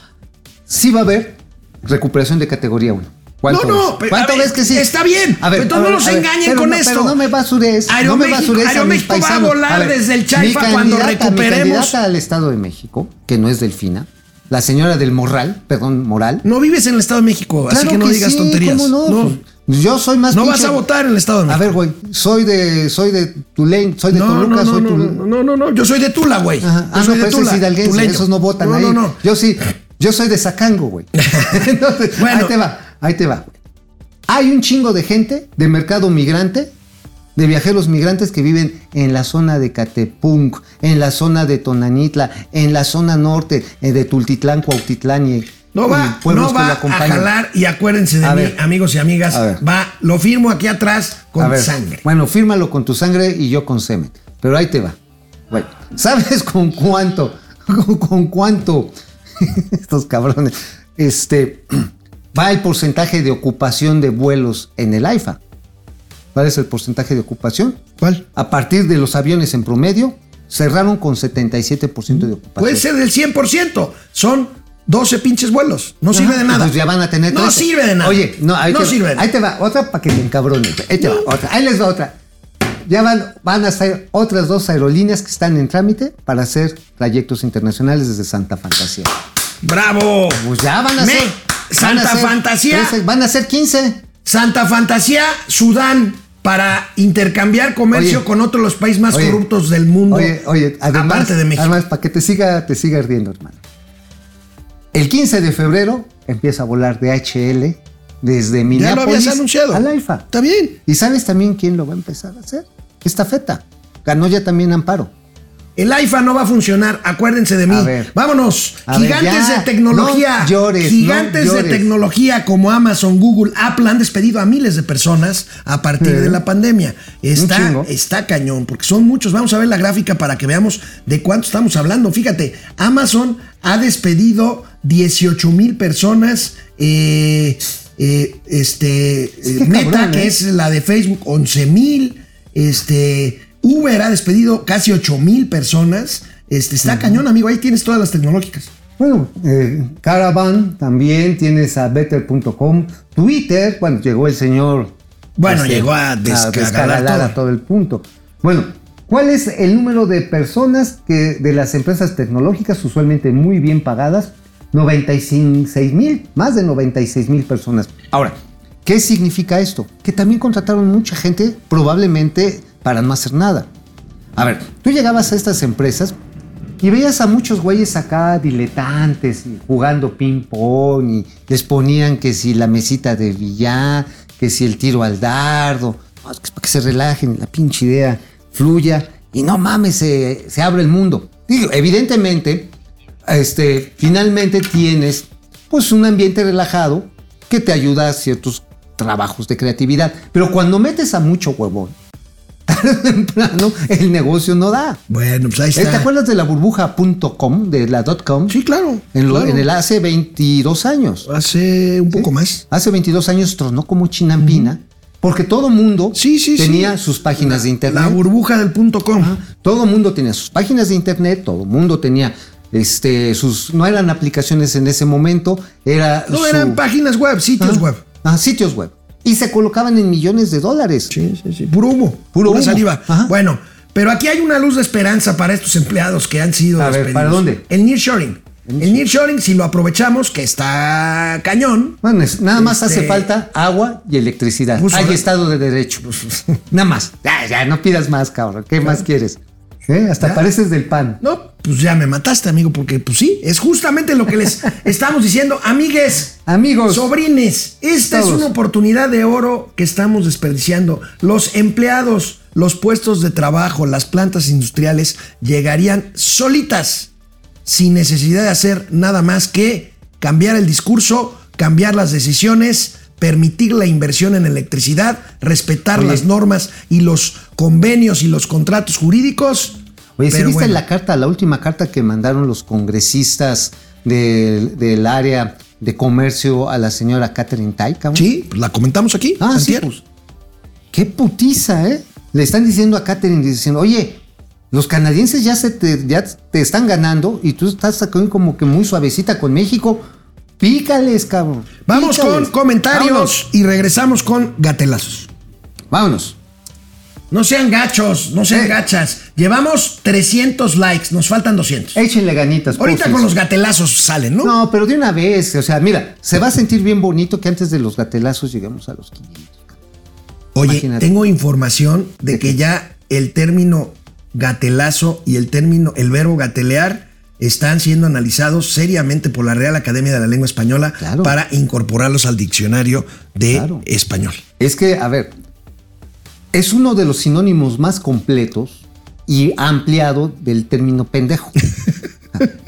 Sí va a haber recuperación de categoría 1. ¿Cuánto No, no, pero, ¿Cuánto a ver, ves que sí? está bien, pero entonces no nos a ver, engañen pero con no, esto. Pero no me basures, no me Aeroméxico- basures a mis Aeroméxico va a volar ver, desde el Chaifa cuando recuperemos- Mi candidata al Estado de México, que no es Delfina, la señora del Morral, perdón, Moral. No vives en el Estado de México, así Claro que no digas sí, tonterías. ¿cómo no? No. Pues Yo soy más No pinche- vas a votar en el Estado de A México. ver, güey, soy de soy de Tulane, soy de no, Toluca, no, no, soy no, no, no, no, no, yo soy de Tula, güey. Yo Ah, no, soy de Tula, esos no votan no, ahí. No, no, Yo sí, yo soy de Sacango, güey. Bueno. ahí te va, ahí te va. Hay un chingo de gente de mercado migrante, de viajeros migrantes que viven en la zona de Catepunk, en la zona de Tonanitla, en la zona norte eh, de Tultitlán, Cuautitlán y No va, no va a jalar y acuérdense de A mí, ver. amigos y amigas. Va, lo firmo aquí atrás con ver, sangre. Bueno, fírmalo con tu sangre y yo con semen. Pero ahí te va. Güey, ¿sabes con cuánto? Con cuánto? Estos cabrones. Este va el porcentaje de ocupación de vuelos en el AIFA. ¿Cuál es el porcentaje de ocupación? ¿Cuál? A partir de los aviones en promedio, cerraron con 77% de ocupación. Puede ser del 100%. Son 12 pinches vuelos. No sirve de nada. Pues ya van a tener No 13. sirve de nada. Oye, no, ahí, no te, sirve nada. ahí te va, otra para que te encabrones. Ahí te va, otra. Ahí les va otra. Ya van, van a estar otras dos aerolíneas que están en trámite para hacer trayectos internacionales desde Santa Fantasía. ¡Bravo! Pues ya van a Me- ser. Santa van Fantasía. 13, van a ser 15. Santa Fantasía, Sudán, para intercambiar comercio Oye. con otros de los países más Oye. corruptos del mundo. Oye, oye, además, aparte de México. además para que te siga, te siga ardiendo, hermano. El 15 de febrero empieza a volar DHL desde ya lo Minneapolis habías anunciado. al AIFA. Está bien. ¿Y sabes también quién lo va a empezar a hacer? Esta feta. Ganó ya también Amparo. El AIFA no va a funcionar, acuérdense de mí. Ver. Vámonos. Ver, gigantes de tecnología. No llores, gigantes no de tecnología como Amazon, Google, Apple han despedido a miles de personas a partir de la pandemia. Está, está cañón, porque son muchos. Vamos a ver la gráfica para que veamos de cuánto estamos hablando. Fíjate, Amazon ha despedido 18 mil personas. eh, eh, este eh, Meta, cabrón, que es la de Facebook, 11 mil. Este, Uber ha despedido casi 8 mil personas. Este, está cañón, amigo. Ahí tienes todas las tecnológicas. Bueno, eh, Caravan también tienes a better.com. Twitter, bueno, llegó el señor. Bueno, llegó a descagalar todo. a todo el punto. Bueno, ¿cuál es el número de personas que de las empresas tecnológicas, usualmente muy bien pagadas? 96 mil, más de 96 mil personas. Ahora, ¿qué significa esto? Que también contrataron mucha gente, probablemente para no hacer nada. A ver, tú llegabas a estas empresas y veías a muchos güeyes acá diletantes jugando ping-pong y les ponían que si la mesita de billar, que si el tiro al dardo. Para que se relajen, la pinche idea fluya y no mames, se, se abre el mundo. Digo, evidentemente, este, finalmente tienes pues un ambiente relajado que te ayuda a ciertos trabajos de creatividad. Pero cuando metes a mucho huevón, tarde o temprano el negocio no da. Bueno, pues ahí Eh, está. ¿Te acuerdas de la burbuja.com, de la .com? Sí, claro. En, lo- claro. en el hace 22 años. Hace un poco más. Hace 22 años tronó como chinampina porque todo mundo Sí, sí, sí. tenía sus páginas de internet. La burbuja del punto com. Todo mundo tenía sus páginas de internet, todo mundo tenía este sus no eran aplicaciones en ese momento, era No su- eran páginas web, sitios Ah, web. Ah, sitios web. Y se colocaban en millones de dólares. Sí, sí, sí. Puro humo. Puro humo. saliva. Ajá. Bueno, pero aquí hay una luz de esperanza para estos empleados que han sido A ver, despedidos. ¿para dónde? El nearshoring. El nearshoring, si lo aprovechamos, que está cañón. Bueno, es- nada más Este- hace falta agua y electricidad. Pues, Hay Estado de Derecho. nada más. Ya, ya, no pidas más, cabrón. ¿Qué más quieres? ¿Eh? Hasta Ya. pareces del pan. No, pues ya me mataste, amigo, porque pues sí, es justamente lo que les estamos diciendo. Amigues, Amigos. sobrines, esta es una oportunidad de oro que estamos desperdiciando. Los empleados, los puestos de trabajo, las plantas industriales llegarían solitas, sin necesidad de hacer nada más que cambiar el discurso, cambiar las decisiones, permitir la inversión en electricidad, respetar Oye. las normas y los convenios y los contratos jurídicos. Oye, ¿sí viste bueno. la carta, la última carta que mandaron los congresistas del, del área de comercio a la señora Catherine Tai, cabrón? Sí, pues la comentamos aquí. Ah, sí, pues. Qué putiza, ¿eh? Le están diciendo a Catherine, diciendo, oye, los canadienses ya, se te, ya te están ganando y tú estás como que muy suavecita con México. Pícales, cabrón. Vamos con comentarios Vámonos. y regresamos con gatelazos. Vámonos. No sean gachos, no sean Eh. gachas. Llevamos 300 likes, nos faltan 200. Échenle ganitas. Ahorita con los gatelazos salen, ¿no? No, pero de una vez. O sea, mira, se va a sentir bien bonito que antes de los gatelazos lleguemos a los 500. Oye, imagínate. tengo información de que ya el término gatelazo y el término, el verbo gatelear, están siendo analizados seriamente por la Real Academia de la Lengua Española Claro. para incorporarlos al diccionario de Claro. español. Es que, a ver, es uno de los sinónimos más completos y ampliado del término pendejo.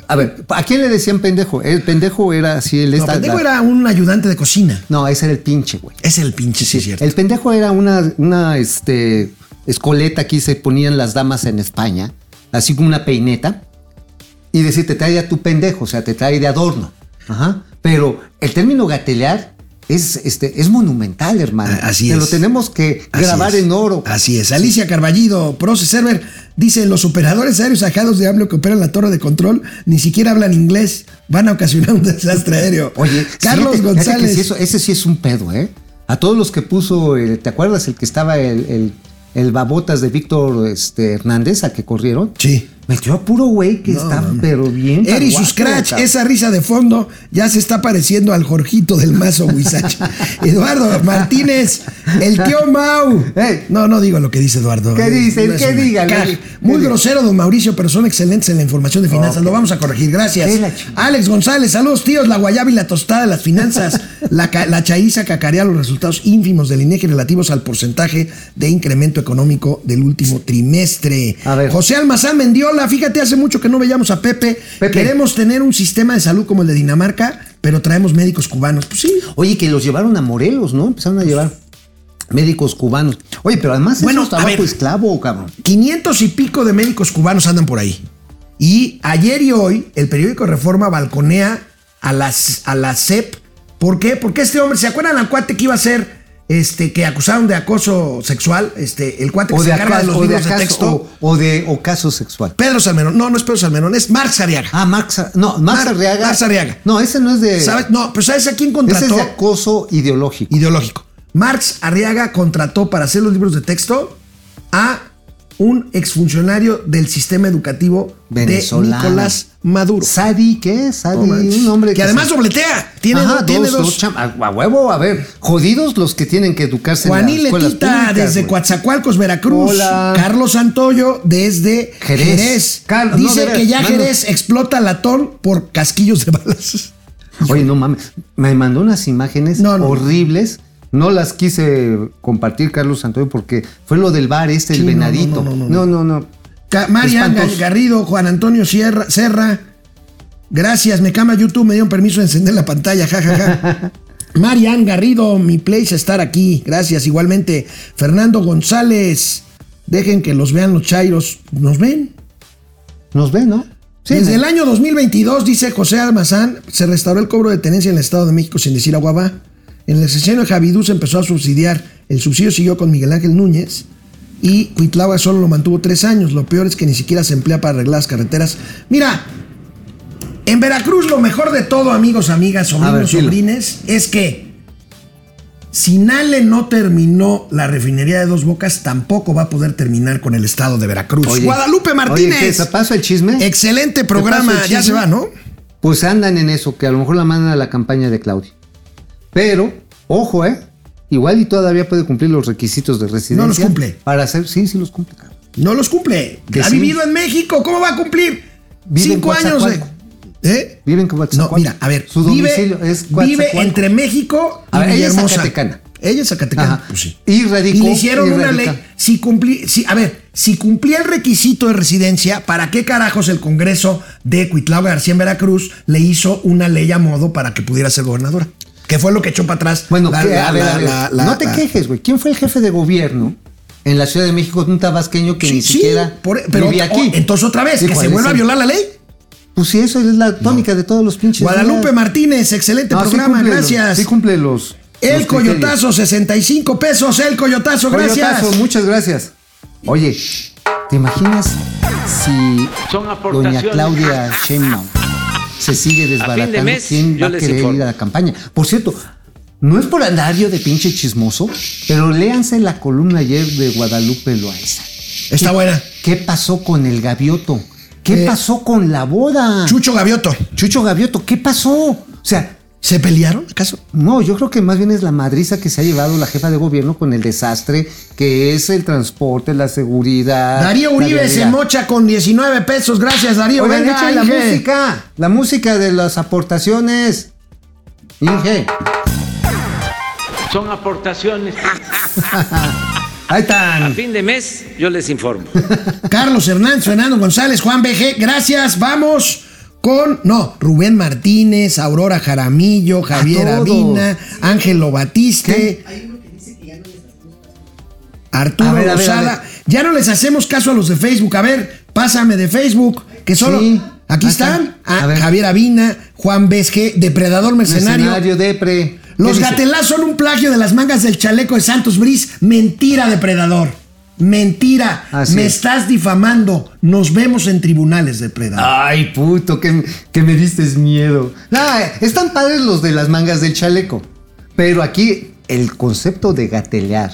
A ver, ¿a quién le decían pendejo? El pendejo era así, el No, pendejo la- era un ayudante de cocina. No, ese era el pinche, güey. Es el pinche, sí, es cierto. El pendejo era una, una este, escoleta que se ponían las damas en España, así como una peineta, y decir, te trae a tu pendejo, o sea, te trae de adorno. Ajá. Pero el término gatelear es, este, es monumental, hermano. Así Te es. lo tenemos que Así grabar es. en oro. Así es. Alicia Carballido, Proce Server, dice: Los operadores aéreos sacados de AMLO que operan la torre de control ni siquiera hablan inglés. Van a ocasionar un desastre aéreo. Oye, Carlos González. sí, eso- ese sí es un pedo, ¿eh? A todos los que puso, ¿te acuerdas el que estaba el, el, el babotas de Víctor este, Hernández, al que corrieron? Sí. Metió a puro güey que está, pero bien. Eri guapo, Scratch, cabrón. esa risa de fondo ya se está pareciendo al Jorgito del Mazo Huizache. Eduardo Martínez, el tío Mau. No, no digo lo que dice Eduardo. ¿Qué dice? ¿Qué diga? caja. ¿Qué Muy grosero, don Mauricio, pero son excelentes en la información de finanzas. Lo vamos a corregir. Gracias. Alex González, saludos tíos. La guayaba y la tostada de las finanzas. la, la cacarea los resultados ínfimos del INEGI relativos al porcentaje de incremento económico del último trimestre. A ver. José Almazán Mendiola, fíjate, hace mucho que no veíamos a Pepe. Pepe. Queremos tener un sistema de salud como el de Dinamarca, pero traemos médicos cubanos. Pues sí. Oye, que los llevaron a Morelos, ¿no? Empezaron a llevar médicos cubanos. Oye, pero además Bueno, eso es a trabajo esclavo, cabrón. 500 y pico de médicos cubanos andan por ahí. Y ayer y hoy el periódico Reforma balconea a las a la CEP. ¿Por qué? Porque este hombre, ¿se acuerdan al cuate que iba a ser este que acusaron de acoso sexual? Este, el cuate que O se de, encarga de los de libros de, texto. o, o de ocaso sexual. Pedro Salmerón. No, no es Pedro Salmerón, es Marx Ariaga. Ah, Max, Ar- no, Max Mar- Arriaga. Max Arriaga. No, ese no es de. ¿Sabes? No, pero ¿sabes a quién Ese contrató? es de acoso ideológico. ideológico. Marx Arriaga contrató para hacer los libros de texto a un exfuncionario del sistema educativo Venezolano. de Nicolás Maduro. Sadi, ¿qué? Sadi, un hombre que además dobletea. Tiene, Ajá, do- tiene dos, dos. dos a, huevo, a ver, jodidos los que tienen que educarse Juaní en las Letita públicas, desde güey. Coatzacoalcos, Veracruz. Hola. Carlos Santoyo desde Jerez. Jerez. Car- Dice que ya mano. Jerez explota latón por casquillos de balas. Oye, no mames, me mandó unas imágenes No, no. horribles. No las quise compartir, Carlos Santoyo, porque fue lo del bar este, el Sí, venadito. no, no, no, no, no. no. Espantoso. Garrido, Juan Antonio Sierra, Serra. Gracias, me cama YouTube, me dieron permiso de encender la pantalla, jajaja. Marian Garrido, mi place estar aquí. Gracias, igualmente. Fernando González, dejen que los vean los chairos. ¿Nos ven? Nos ven, ¿no? Desde el año 2022, dice José Almazán, se restauró el cobro de tenencia en el Estado de México sin decir aguabá. En el sexenio de Javidú se empezó a subsidiar. El subsidio siguió con Miguel Ángel Núñez y Cuitlagua solo lo mantuvo tres años. Lo peor es que ni siquiera se emplea para arreglar las carreteras. Mira, en Veracruz lo mejor de todo, amigos, amigas, ver, sobrinos, sobrines, es que Si Nale no terminó la refinería de Dos Bocas, tampoco va a poder terminar con el estado de Veracruz. Oye, Guadalupe Oye, ¿qué, Martínez. ¿se pasa el chisme? Excelente ¿Te programa. Ya se va, ¿no? Pues andan en eso, que a lo mejor la mandan a la campaña de Claudia. Pero, ojo, ¿eh? Igual y todavía puede cumplir los requisitos de residencia. No los cumple. Para hacer, sí, sí los cumple, cabrón. No los cumple. Que ha sí. vivido en México. ¿Cómo va a cumplir? Vive en Cinco años. Coatzacoalco. ¿Eh? Vive en No, Coatzacoalco. mira, a ver. Su vive, domicilio es vive entre México y A ver, ella es zacatecana. Ella es Zacatecana. Pues sí. Y radicó- le hicieron y una ley. Si cumplí, si, a ver, si cumplía el requisito de residencia, ¿para qué carajos el Congreso de Cuitlao García en Veracruz le hizo una ley a modo para que pudiera ser gobernadora? Que fue lo que echó para atrás. Bueno, la- ¿qué? la- a ver, la- a ver, la- la- no te la- quejes, güey. ¿Quién fue el jefe de gobierno en la Ciudad de México un tabasqueño que Sí, ni sí, siquiera por- pero vivía aquí? o- entonces otra vez, Sí, que ¿cuál se vuelva a violar la ley. Pues sí, eso es la tónica de todos los pinches. Guadalupe días. Martínez, excelente No, sí programa, cumple los- gracias. Sí cumple los. el los Coyotazo, 65 pesos, el Coyotazo, gracias. Coyotazo, muchas gracias. Oye, ¿te imaginas si Son doña. Claudia Sheinbaum se sigue desbaratando? mes, ¿Quién va a querer informo. ir a la campaña? Por cierto, no es por andar yo de pinche chismoso, pero léanse la columna ayer de Guadalupe Loaiza. Está buena. ¿Qué pasó con el gavioto? ¿Qué Eh, pasó con la boda? Chucho Gavioto. Chucho Gavioto, ¿qué pasó? O sea, ¿Se pelearon acaso? no, yo creo que más bien es la madriza que se ha llevado la jefa de gobierno con el desastre que es el transporte, la seguridad. Darío Uribe se mocha con 19 pesos. Gracias, Darío. Oigan, Venga, la música, la música de las aportaciones. Inge, Son aportaciones. ahí A están. fin de mes yo les informo. Carlos Hernández, Fernando González, Juan BG. Gracias. Vamos con. No, Rubén Martínez, Aurora Jaramillo, Javier. Avina, Ángelo Batiste. Arturo A ver, a ver, Rosala. a ver. Ya no les hacemos caso a los de Facebook. A ver, pásame de Facebook. Que solo. Sí, Aquí están. Ah. Javier Avina, Juan BG, Depredador Mercenario. Mercenario Depre. ¿Qué Los gatelás son un plagio de las mangas del chaleco de Santos Briz. Mentira, depredador. Mentira. Así me es. estás difamando. Nos vemos en tribunales, depredador. Ay, puto, que, que me diste miedo. Están padres los de las mangas del chaleco. Pero aquí el concepto de gatelear,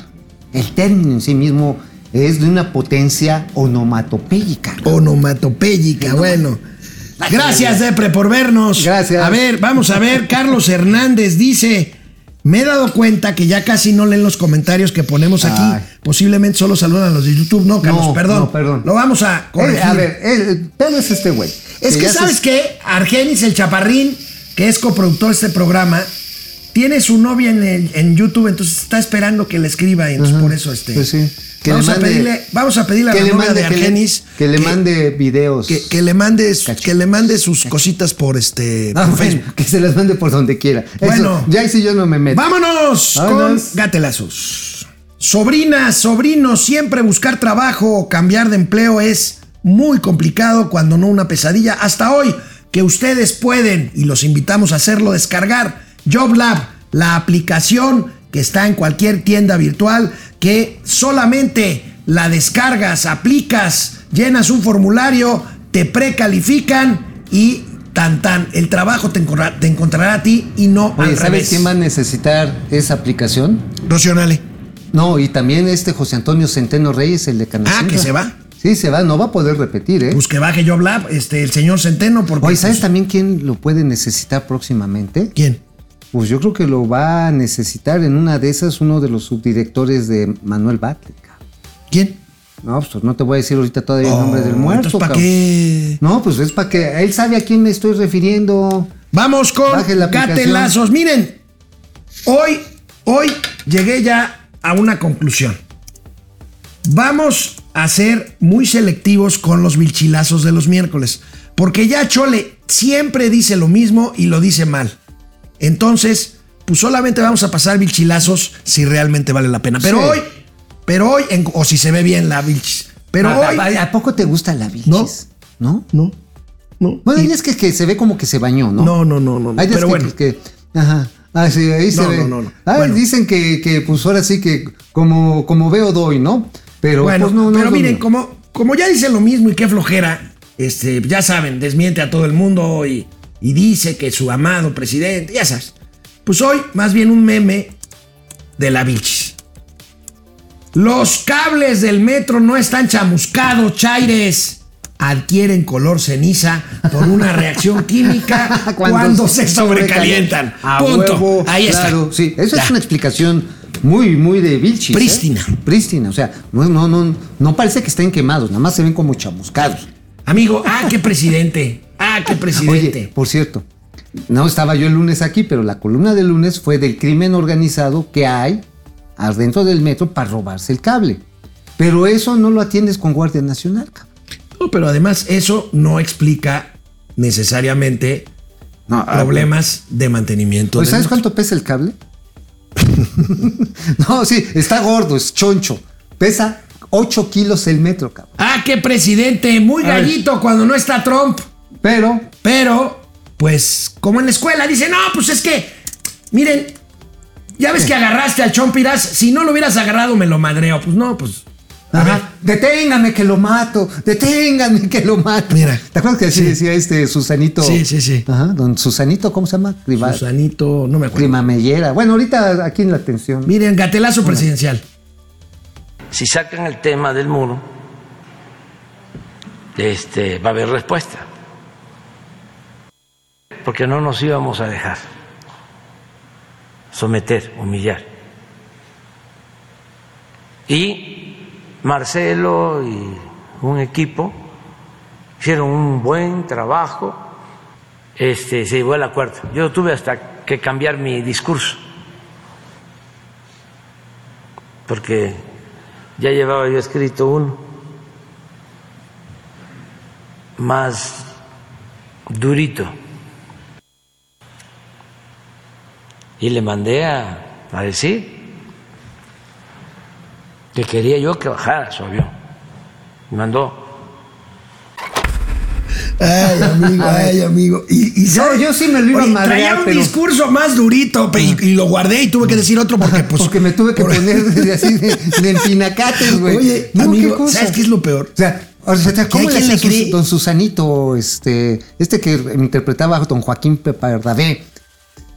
el término en sí mismo es de una potencia onomatopéyica. Onomatopéyica, bueno. Gracias, Depre, por vernos. Gracias. A ver, vamos a ver. Carlos Hernández dice: Me he dado cuenta que ya casi no leen los comentarios que ponemos aquí. Ay. Posiblemente solo saludan a los de YouTube. No, Carlos, No, perdón. no, perdón. Lo vamos a corregir. Eh, a ver, eh, tal vez este güey. Es que, ya se- ¿sabes qué? Argenis, el chaparrín, que es coproductor de este programa, tiene su novia en, el- en YouTube, entonces está esperando que le escriba y entonces por eso este. Pues sí. Que vamos, le a pedirle, vamos a pedirle a que la le novia mande, de que le- Argenis que le mande videos. que, que le mande que le mande sus cositas por este por bueno, Facebook. que se las mande por donde quiera. Eso, Bueno. ya ahí sí yo no me meto. Vámonos Vámonos. con gatelazos. Sobrinas, sobrinos, siempre buscar trabajo o cambiar de empleo es muy complicado, cuando no una pesadilla. Hasta hoy, que ustedes pueden, y los invitamos a hacerlo, descargar JobLab, la aplicación que está en cualquier tienda virtual, que solamente la descargas, aplicas, llenas un formulario, te precalifican y tan tan, el trabajo te encontrará, te encontrará a ti y no Oye, al ¿sabes revés. quién va a necesitar esa aplicación? Rocionale. No, y también este José Antonio Centeno Reyes, el de. Ah, que se va. Sí, se va, no va a poder repetir, ¿eh? Pues que baje JobLab, este, el señor Centeno, porque. Oye, ¿sabes pues, también quién lo puede necesitar próximamente? ¿Quién? Pues yo creo que lo va a necesitar en una de esas uno de los subdirectores de Manuel Batle. cabrón. ¿Quién? No, pues no te voy a decir ahorita todavía el nombre del Oh, muerto. ¿para qué? No, pues es para que él sabe a quién me estoy refiriendo. Vamos con gatelazos. Miren, hoy, hoy llegué ya a una conclusión. Vamos a ser muy selectivos con los vilchilazos de los miércoles. Porque ya Chole siempre dice lo mismo y lo dice mal. Entonces, pues solamente vamos a pasar vilchilazos si realmente vale la pena. Pero Sí. hoy, pero hoy, en- o si se ve bien la vilchis. Pero ¿A, hoy. a- ¿a poco te gusta la bichis? No. ¿No? No, no. Bueno, hay días que, que se ve como que se bañó, ¿no? No, no, no, no. Hay días pero que, bueno. que- ajá. Ah, sí, ahí se No, ve. no, no, no. Ah, Bueno. dicen que, que, pues ahora sí que como, como veo doy, ¿no? Pero Bueno, pues no, no pero miren, como, como ya dice lo mismo y qué flojera, este, ya saben, desmiente a todo el mundo y, y dice que su amado presidente, ya sabes. Pues hoy, más bien un meme de la Vilchis. Los cables del metro no están chamuscados, Chaires. Adquieren color ceniza por una reacción química cuando, se sobrecalientan. A Punto. huevo, Ahí claro, está. Sí, eso Ya. es una explicación muy, muy de Vilchis. ¿eh? Prístina. Prístina. O sea, no, no, no, no parece que estén quemados, nada más se ven como chamuscados. Amigo, ah, qué presidente. Ah, qué presidente. Oye, por cierto, no estaba yo el lunes aquí, pero la columna del lunes fue del crimen organizado que hay adentro del metro para robarse el cable. Pero eso no lo atiendes con Guardia Nacional, cabrón. No, pero además eso no explica necesariamente No, ah, problemas de mantenimiento. Pues ¿sabes metro. cuánto pesa el cable? no, sí, está gordo, es choncho. Pesa 8 kilos el metro, cabrón. Ah, qué presidente, muy gallito cuando no está Trump. Pero, Pero, pues, como en la escuela, dice, no, pues es que, miren, ya ves que agarraste al Chompiras, si no lo hubieras agarrado me lo madreo. Pues no, pues. Ajá, deténgame que lo mato, deténgame que lo mato. Mira. ¿te acuerdas que así Sí. decía este Susanito? Sí, sí, sí. Ajá, don Susanito, ¿cómo se llama? Susanito, no me acuerdo. Climamellera. Bueno, ahorita aquí en la atención. Miren, gatelazo presidencial. Si sacan el tema del muro, este, va a haber respuesta. Porque no nos íbamos a dejar someter, humillar. Y Marcelo y un equipo hicieron un buen trabajo, este, se llegó al acuerdo. Yo tuve hasta que cambiar mi discurso, porque ya llevaba yo escrito uno más durito. Y le mandé a, a decir que quería yo que bajara su avión. Me mandó Ay, amigo, ay, amigo. Y, y Yo- sí me lo iba a madrear, Traía un pero- discurso más durito pe- y, y lo guardé y tuve que decir otro porque, pues. Porque me tuve que por- poner de, así de, de empinacates, güey. Oye, No, amigo, ¿qué cosa? ¿sabes qué es lo peor? O sea, o sea, ¿cómo le le cree? Don Susanito, este, este que interpretaba a don Joaquín Pepardabé?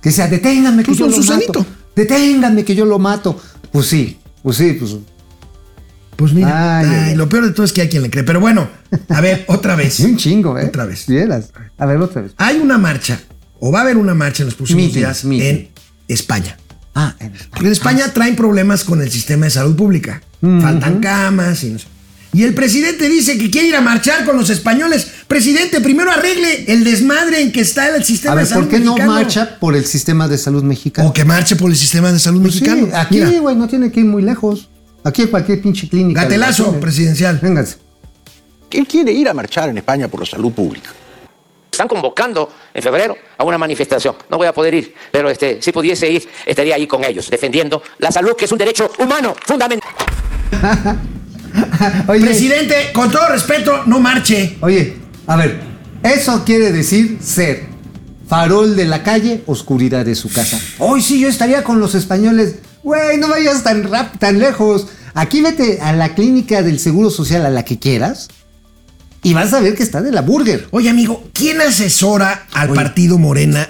Que decía, deténgame que Pues yo lo Susanito. mato. Deténgame que yo lo mato. Pues sí, pues sí, pues. Pues mira, Ay, ay, ay, ay. lo peor de todo es que hay quien le cree. Pero bueno, a ver, otra vez. Un chingo, ¿eh? Otra vez. Vieras. A ver, otra vez. Hay una marcha, o va a haber una marcha en los próximos Meeting, días meeting. en España. Ah, en Porque en España traen problemas con el sistema de salud pública. Faltan camas y no sé. Y el presidente dice que quiere ir a marchar con los españoles. Presidente, primero arregle el desmadre en que está el sistema A ver, de salud ¿por qué no marcha por el sistema de salud mexicano? O que marche por el sistema de salud Pues sí, mexicano. aquí, güey, no tiene que ir muy lejos. Aquí en cualquier pinche clínica. gatelazo presidencial. Vénganse. Él quiere ir a marchar en España por la salud pública. Están convocando en febrero a una manifestación. No voy a poder ir, pero este, si pudiese ir, estaría ahí con ellos, defendiendo la salud, que es un derecho humano fundamental. Oye, Presidente, con todo respeto, no marche. Oye, a ver, eso quiere decir ser farol de la calle, oscuridad de su casa. Hoy sí yo estaría con los españoles. Güey, no vayas tan rap, tan lejos. Aquí vete a la clínica del Seguro Social a la que quieras y vas a ver que está de la burger. Oye, amigo, ¿quién asesora al Oye. partido Morena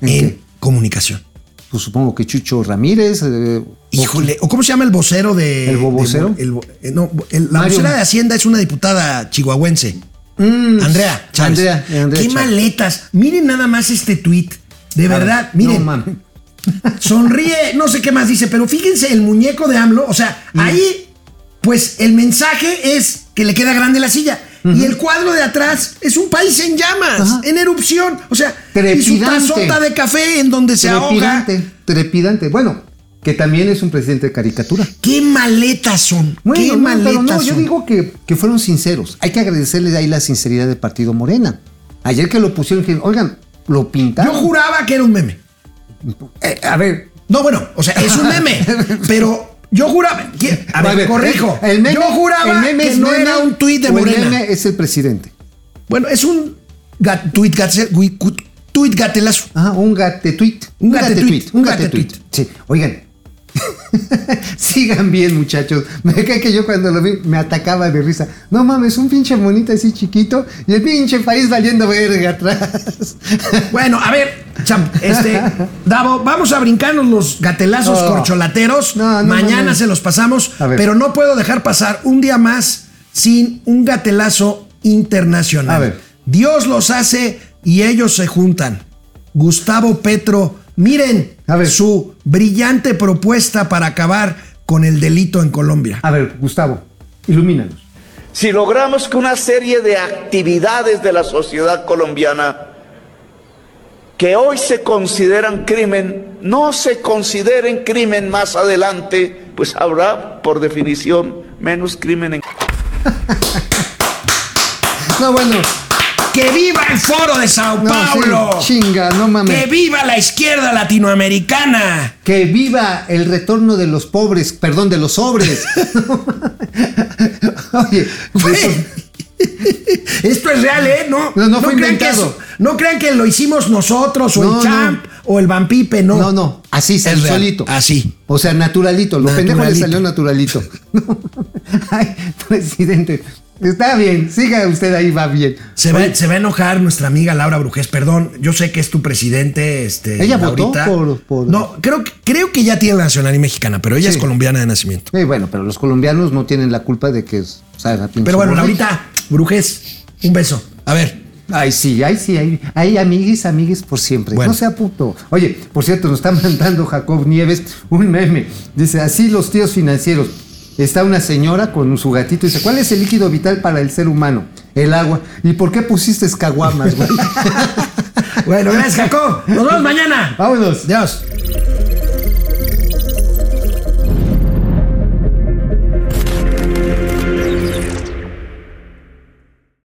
¿En comunicación? Pues supongo que Chucho Ramírez. eh, Híjole, ¿o cómo se llama el vocero de. ¿El bobocero? de- el bo- eh, no, el- la Mario- vocera de Hacienda es una diputada chihuahuense. mm, Andrea Chávez. Andrea, eh, Andrea Qué Chávez. maletas. Miren nada más este tweet. De verdad, no miren. mames. sonríe, no sé qué más dice, pero fíjense el muñeco de AMLO. O sea, Mm. ahí, pues el mensaje es que le queda grande la silla. Y el cuadro de atrás es un país en llamas, Ajá. en erupción. O sea, y su tazota de café en donde se ahoga. Trepidante, trepidante. Bueno, que también es un presidente de caricatura. Qué maletas son. Bueno, qué no, maletas pero no, yo digo que, que fueron sinceros. Hay que agradecerles ahí la sinceridad del partido Morena. Ayer que lo pusieron, que, oigan, lo Yo pintaron. juraba que era un meme. Eh, a ver, No, bueno, o sea, es un meme, pero yo juraba. que- A ver, corrijo. El meme, yo juraba el meme que no meme era un tuit de o el Morena. meme es el presidente. Bueno, es un ga- tuit, gatelazo. Ajá, un gate tweet. Un gate tweet, un gate tweet. Sí, oigan. Sigan bien, muchachos. Me cae que yo cuando lo vi me atacaba de risa. No mames, un pinche monito así chiquito y el pinche país valiendo verga atrás. Bueno, a ver, Cham, este, Davo, vamos a brincarnos los gatelazos Oh. corcholateros. No, no, Mañana no, se los pasamos, pero no puedo dejar pasar un día más sin un gatelazo internacional. A ver. Dios los hace y ellos se juntan. Gustavo Petro, miren A ver. su brillante propuesta para acabar con el delito en Colombia. A ver, Gustavo, ilumínanos. Si logramos que una serie de actividades de la sociedad colombiana que hoy se consideran crimen, no se consideren crimen más adelante, pues habrá, por definición, menos crimen en No, bueno, ¡Que viva el foro de Sao no, Paulo! sí, chinga, no mames. ¡Que viva la izquierda latinoamericana! Que viva el retorno de los pobres, perdón, de los sobres. Oye, Esto es real, ¿eh? No, No, no fue crean que inventado. es- no crean que lo hicimos nosotros, o No, el Champ, o el Vampipe, no. no, no, así Es solito. Así. O sea, naturalito. Lo pendejo le Naturalito. salió naturalito. Ay, presidente. Está bien, siga usted ahí, va bien. Se va, se va a enojar nuestra amiga Laura Brujés, perdón. Yo sé que es tu presidente. Este, Ella votó por- por- No, creo, que- creo que ya tiene la nacionalidad mexicana, pero ella Sí. es colombiana de nacimiento. Sí, bueno, pero los colombianos no tienen la culpa de que salga pinche Pero bueno. Laurita, Brujés, un beso. A ver. Ay, sí, ay, sí, ay, ay, amiguis, amiguis por siempre. Bueno. No sea puto. Oye, por cierto, nos está mandando Jacob Nieves un meme. Dice, así los tíos financieros. Está una señora con su gatito y dice, ¿cuál es el líquido vital para el ser humano? El agua. ¿Y por qué pusiste escaguamas, güey? Bueno, gracias, Jacob. Nos vemos mañana. Vámonos. Adiós.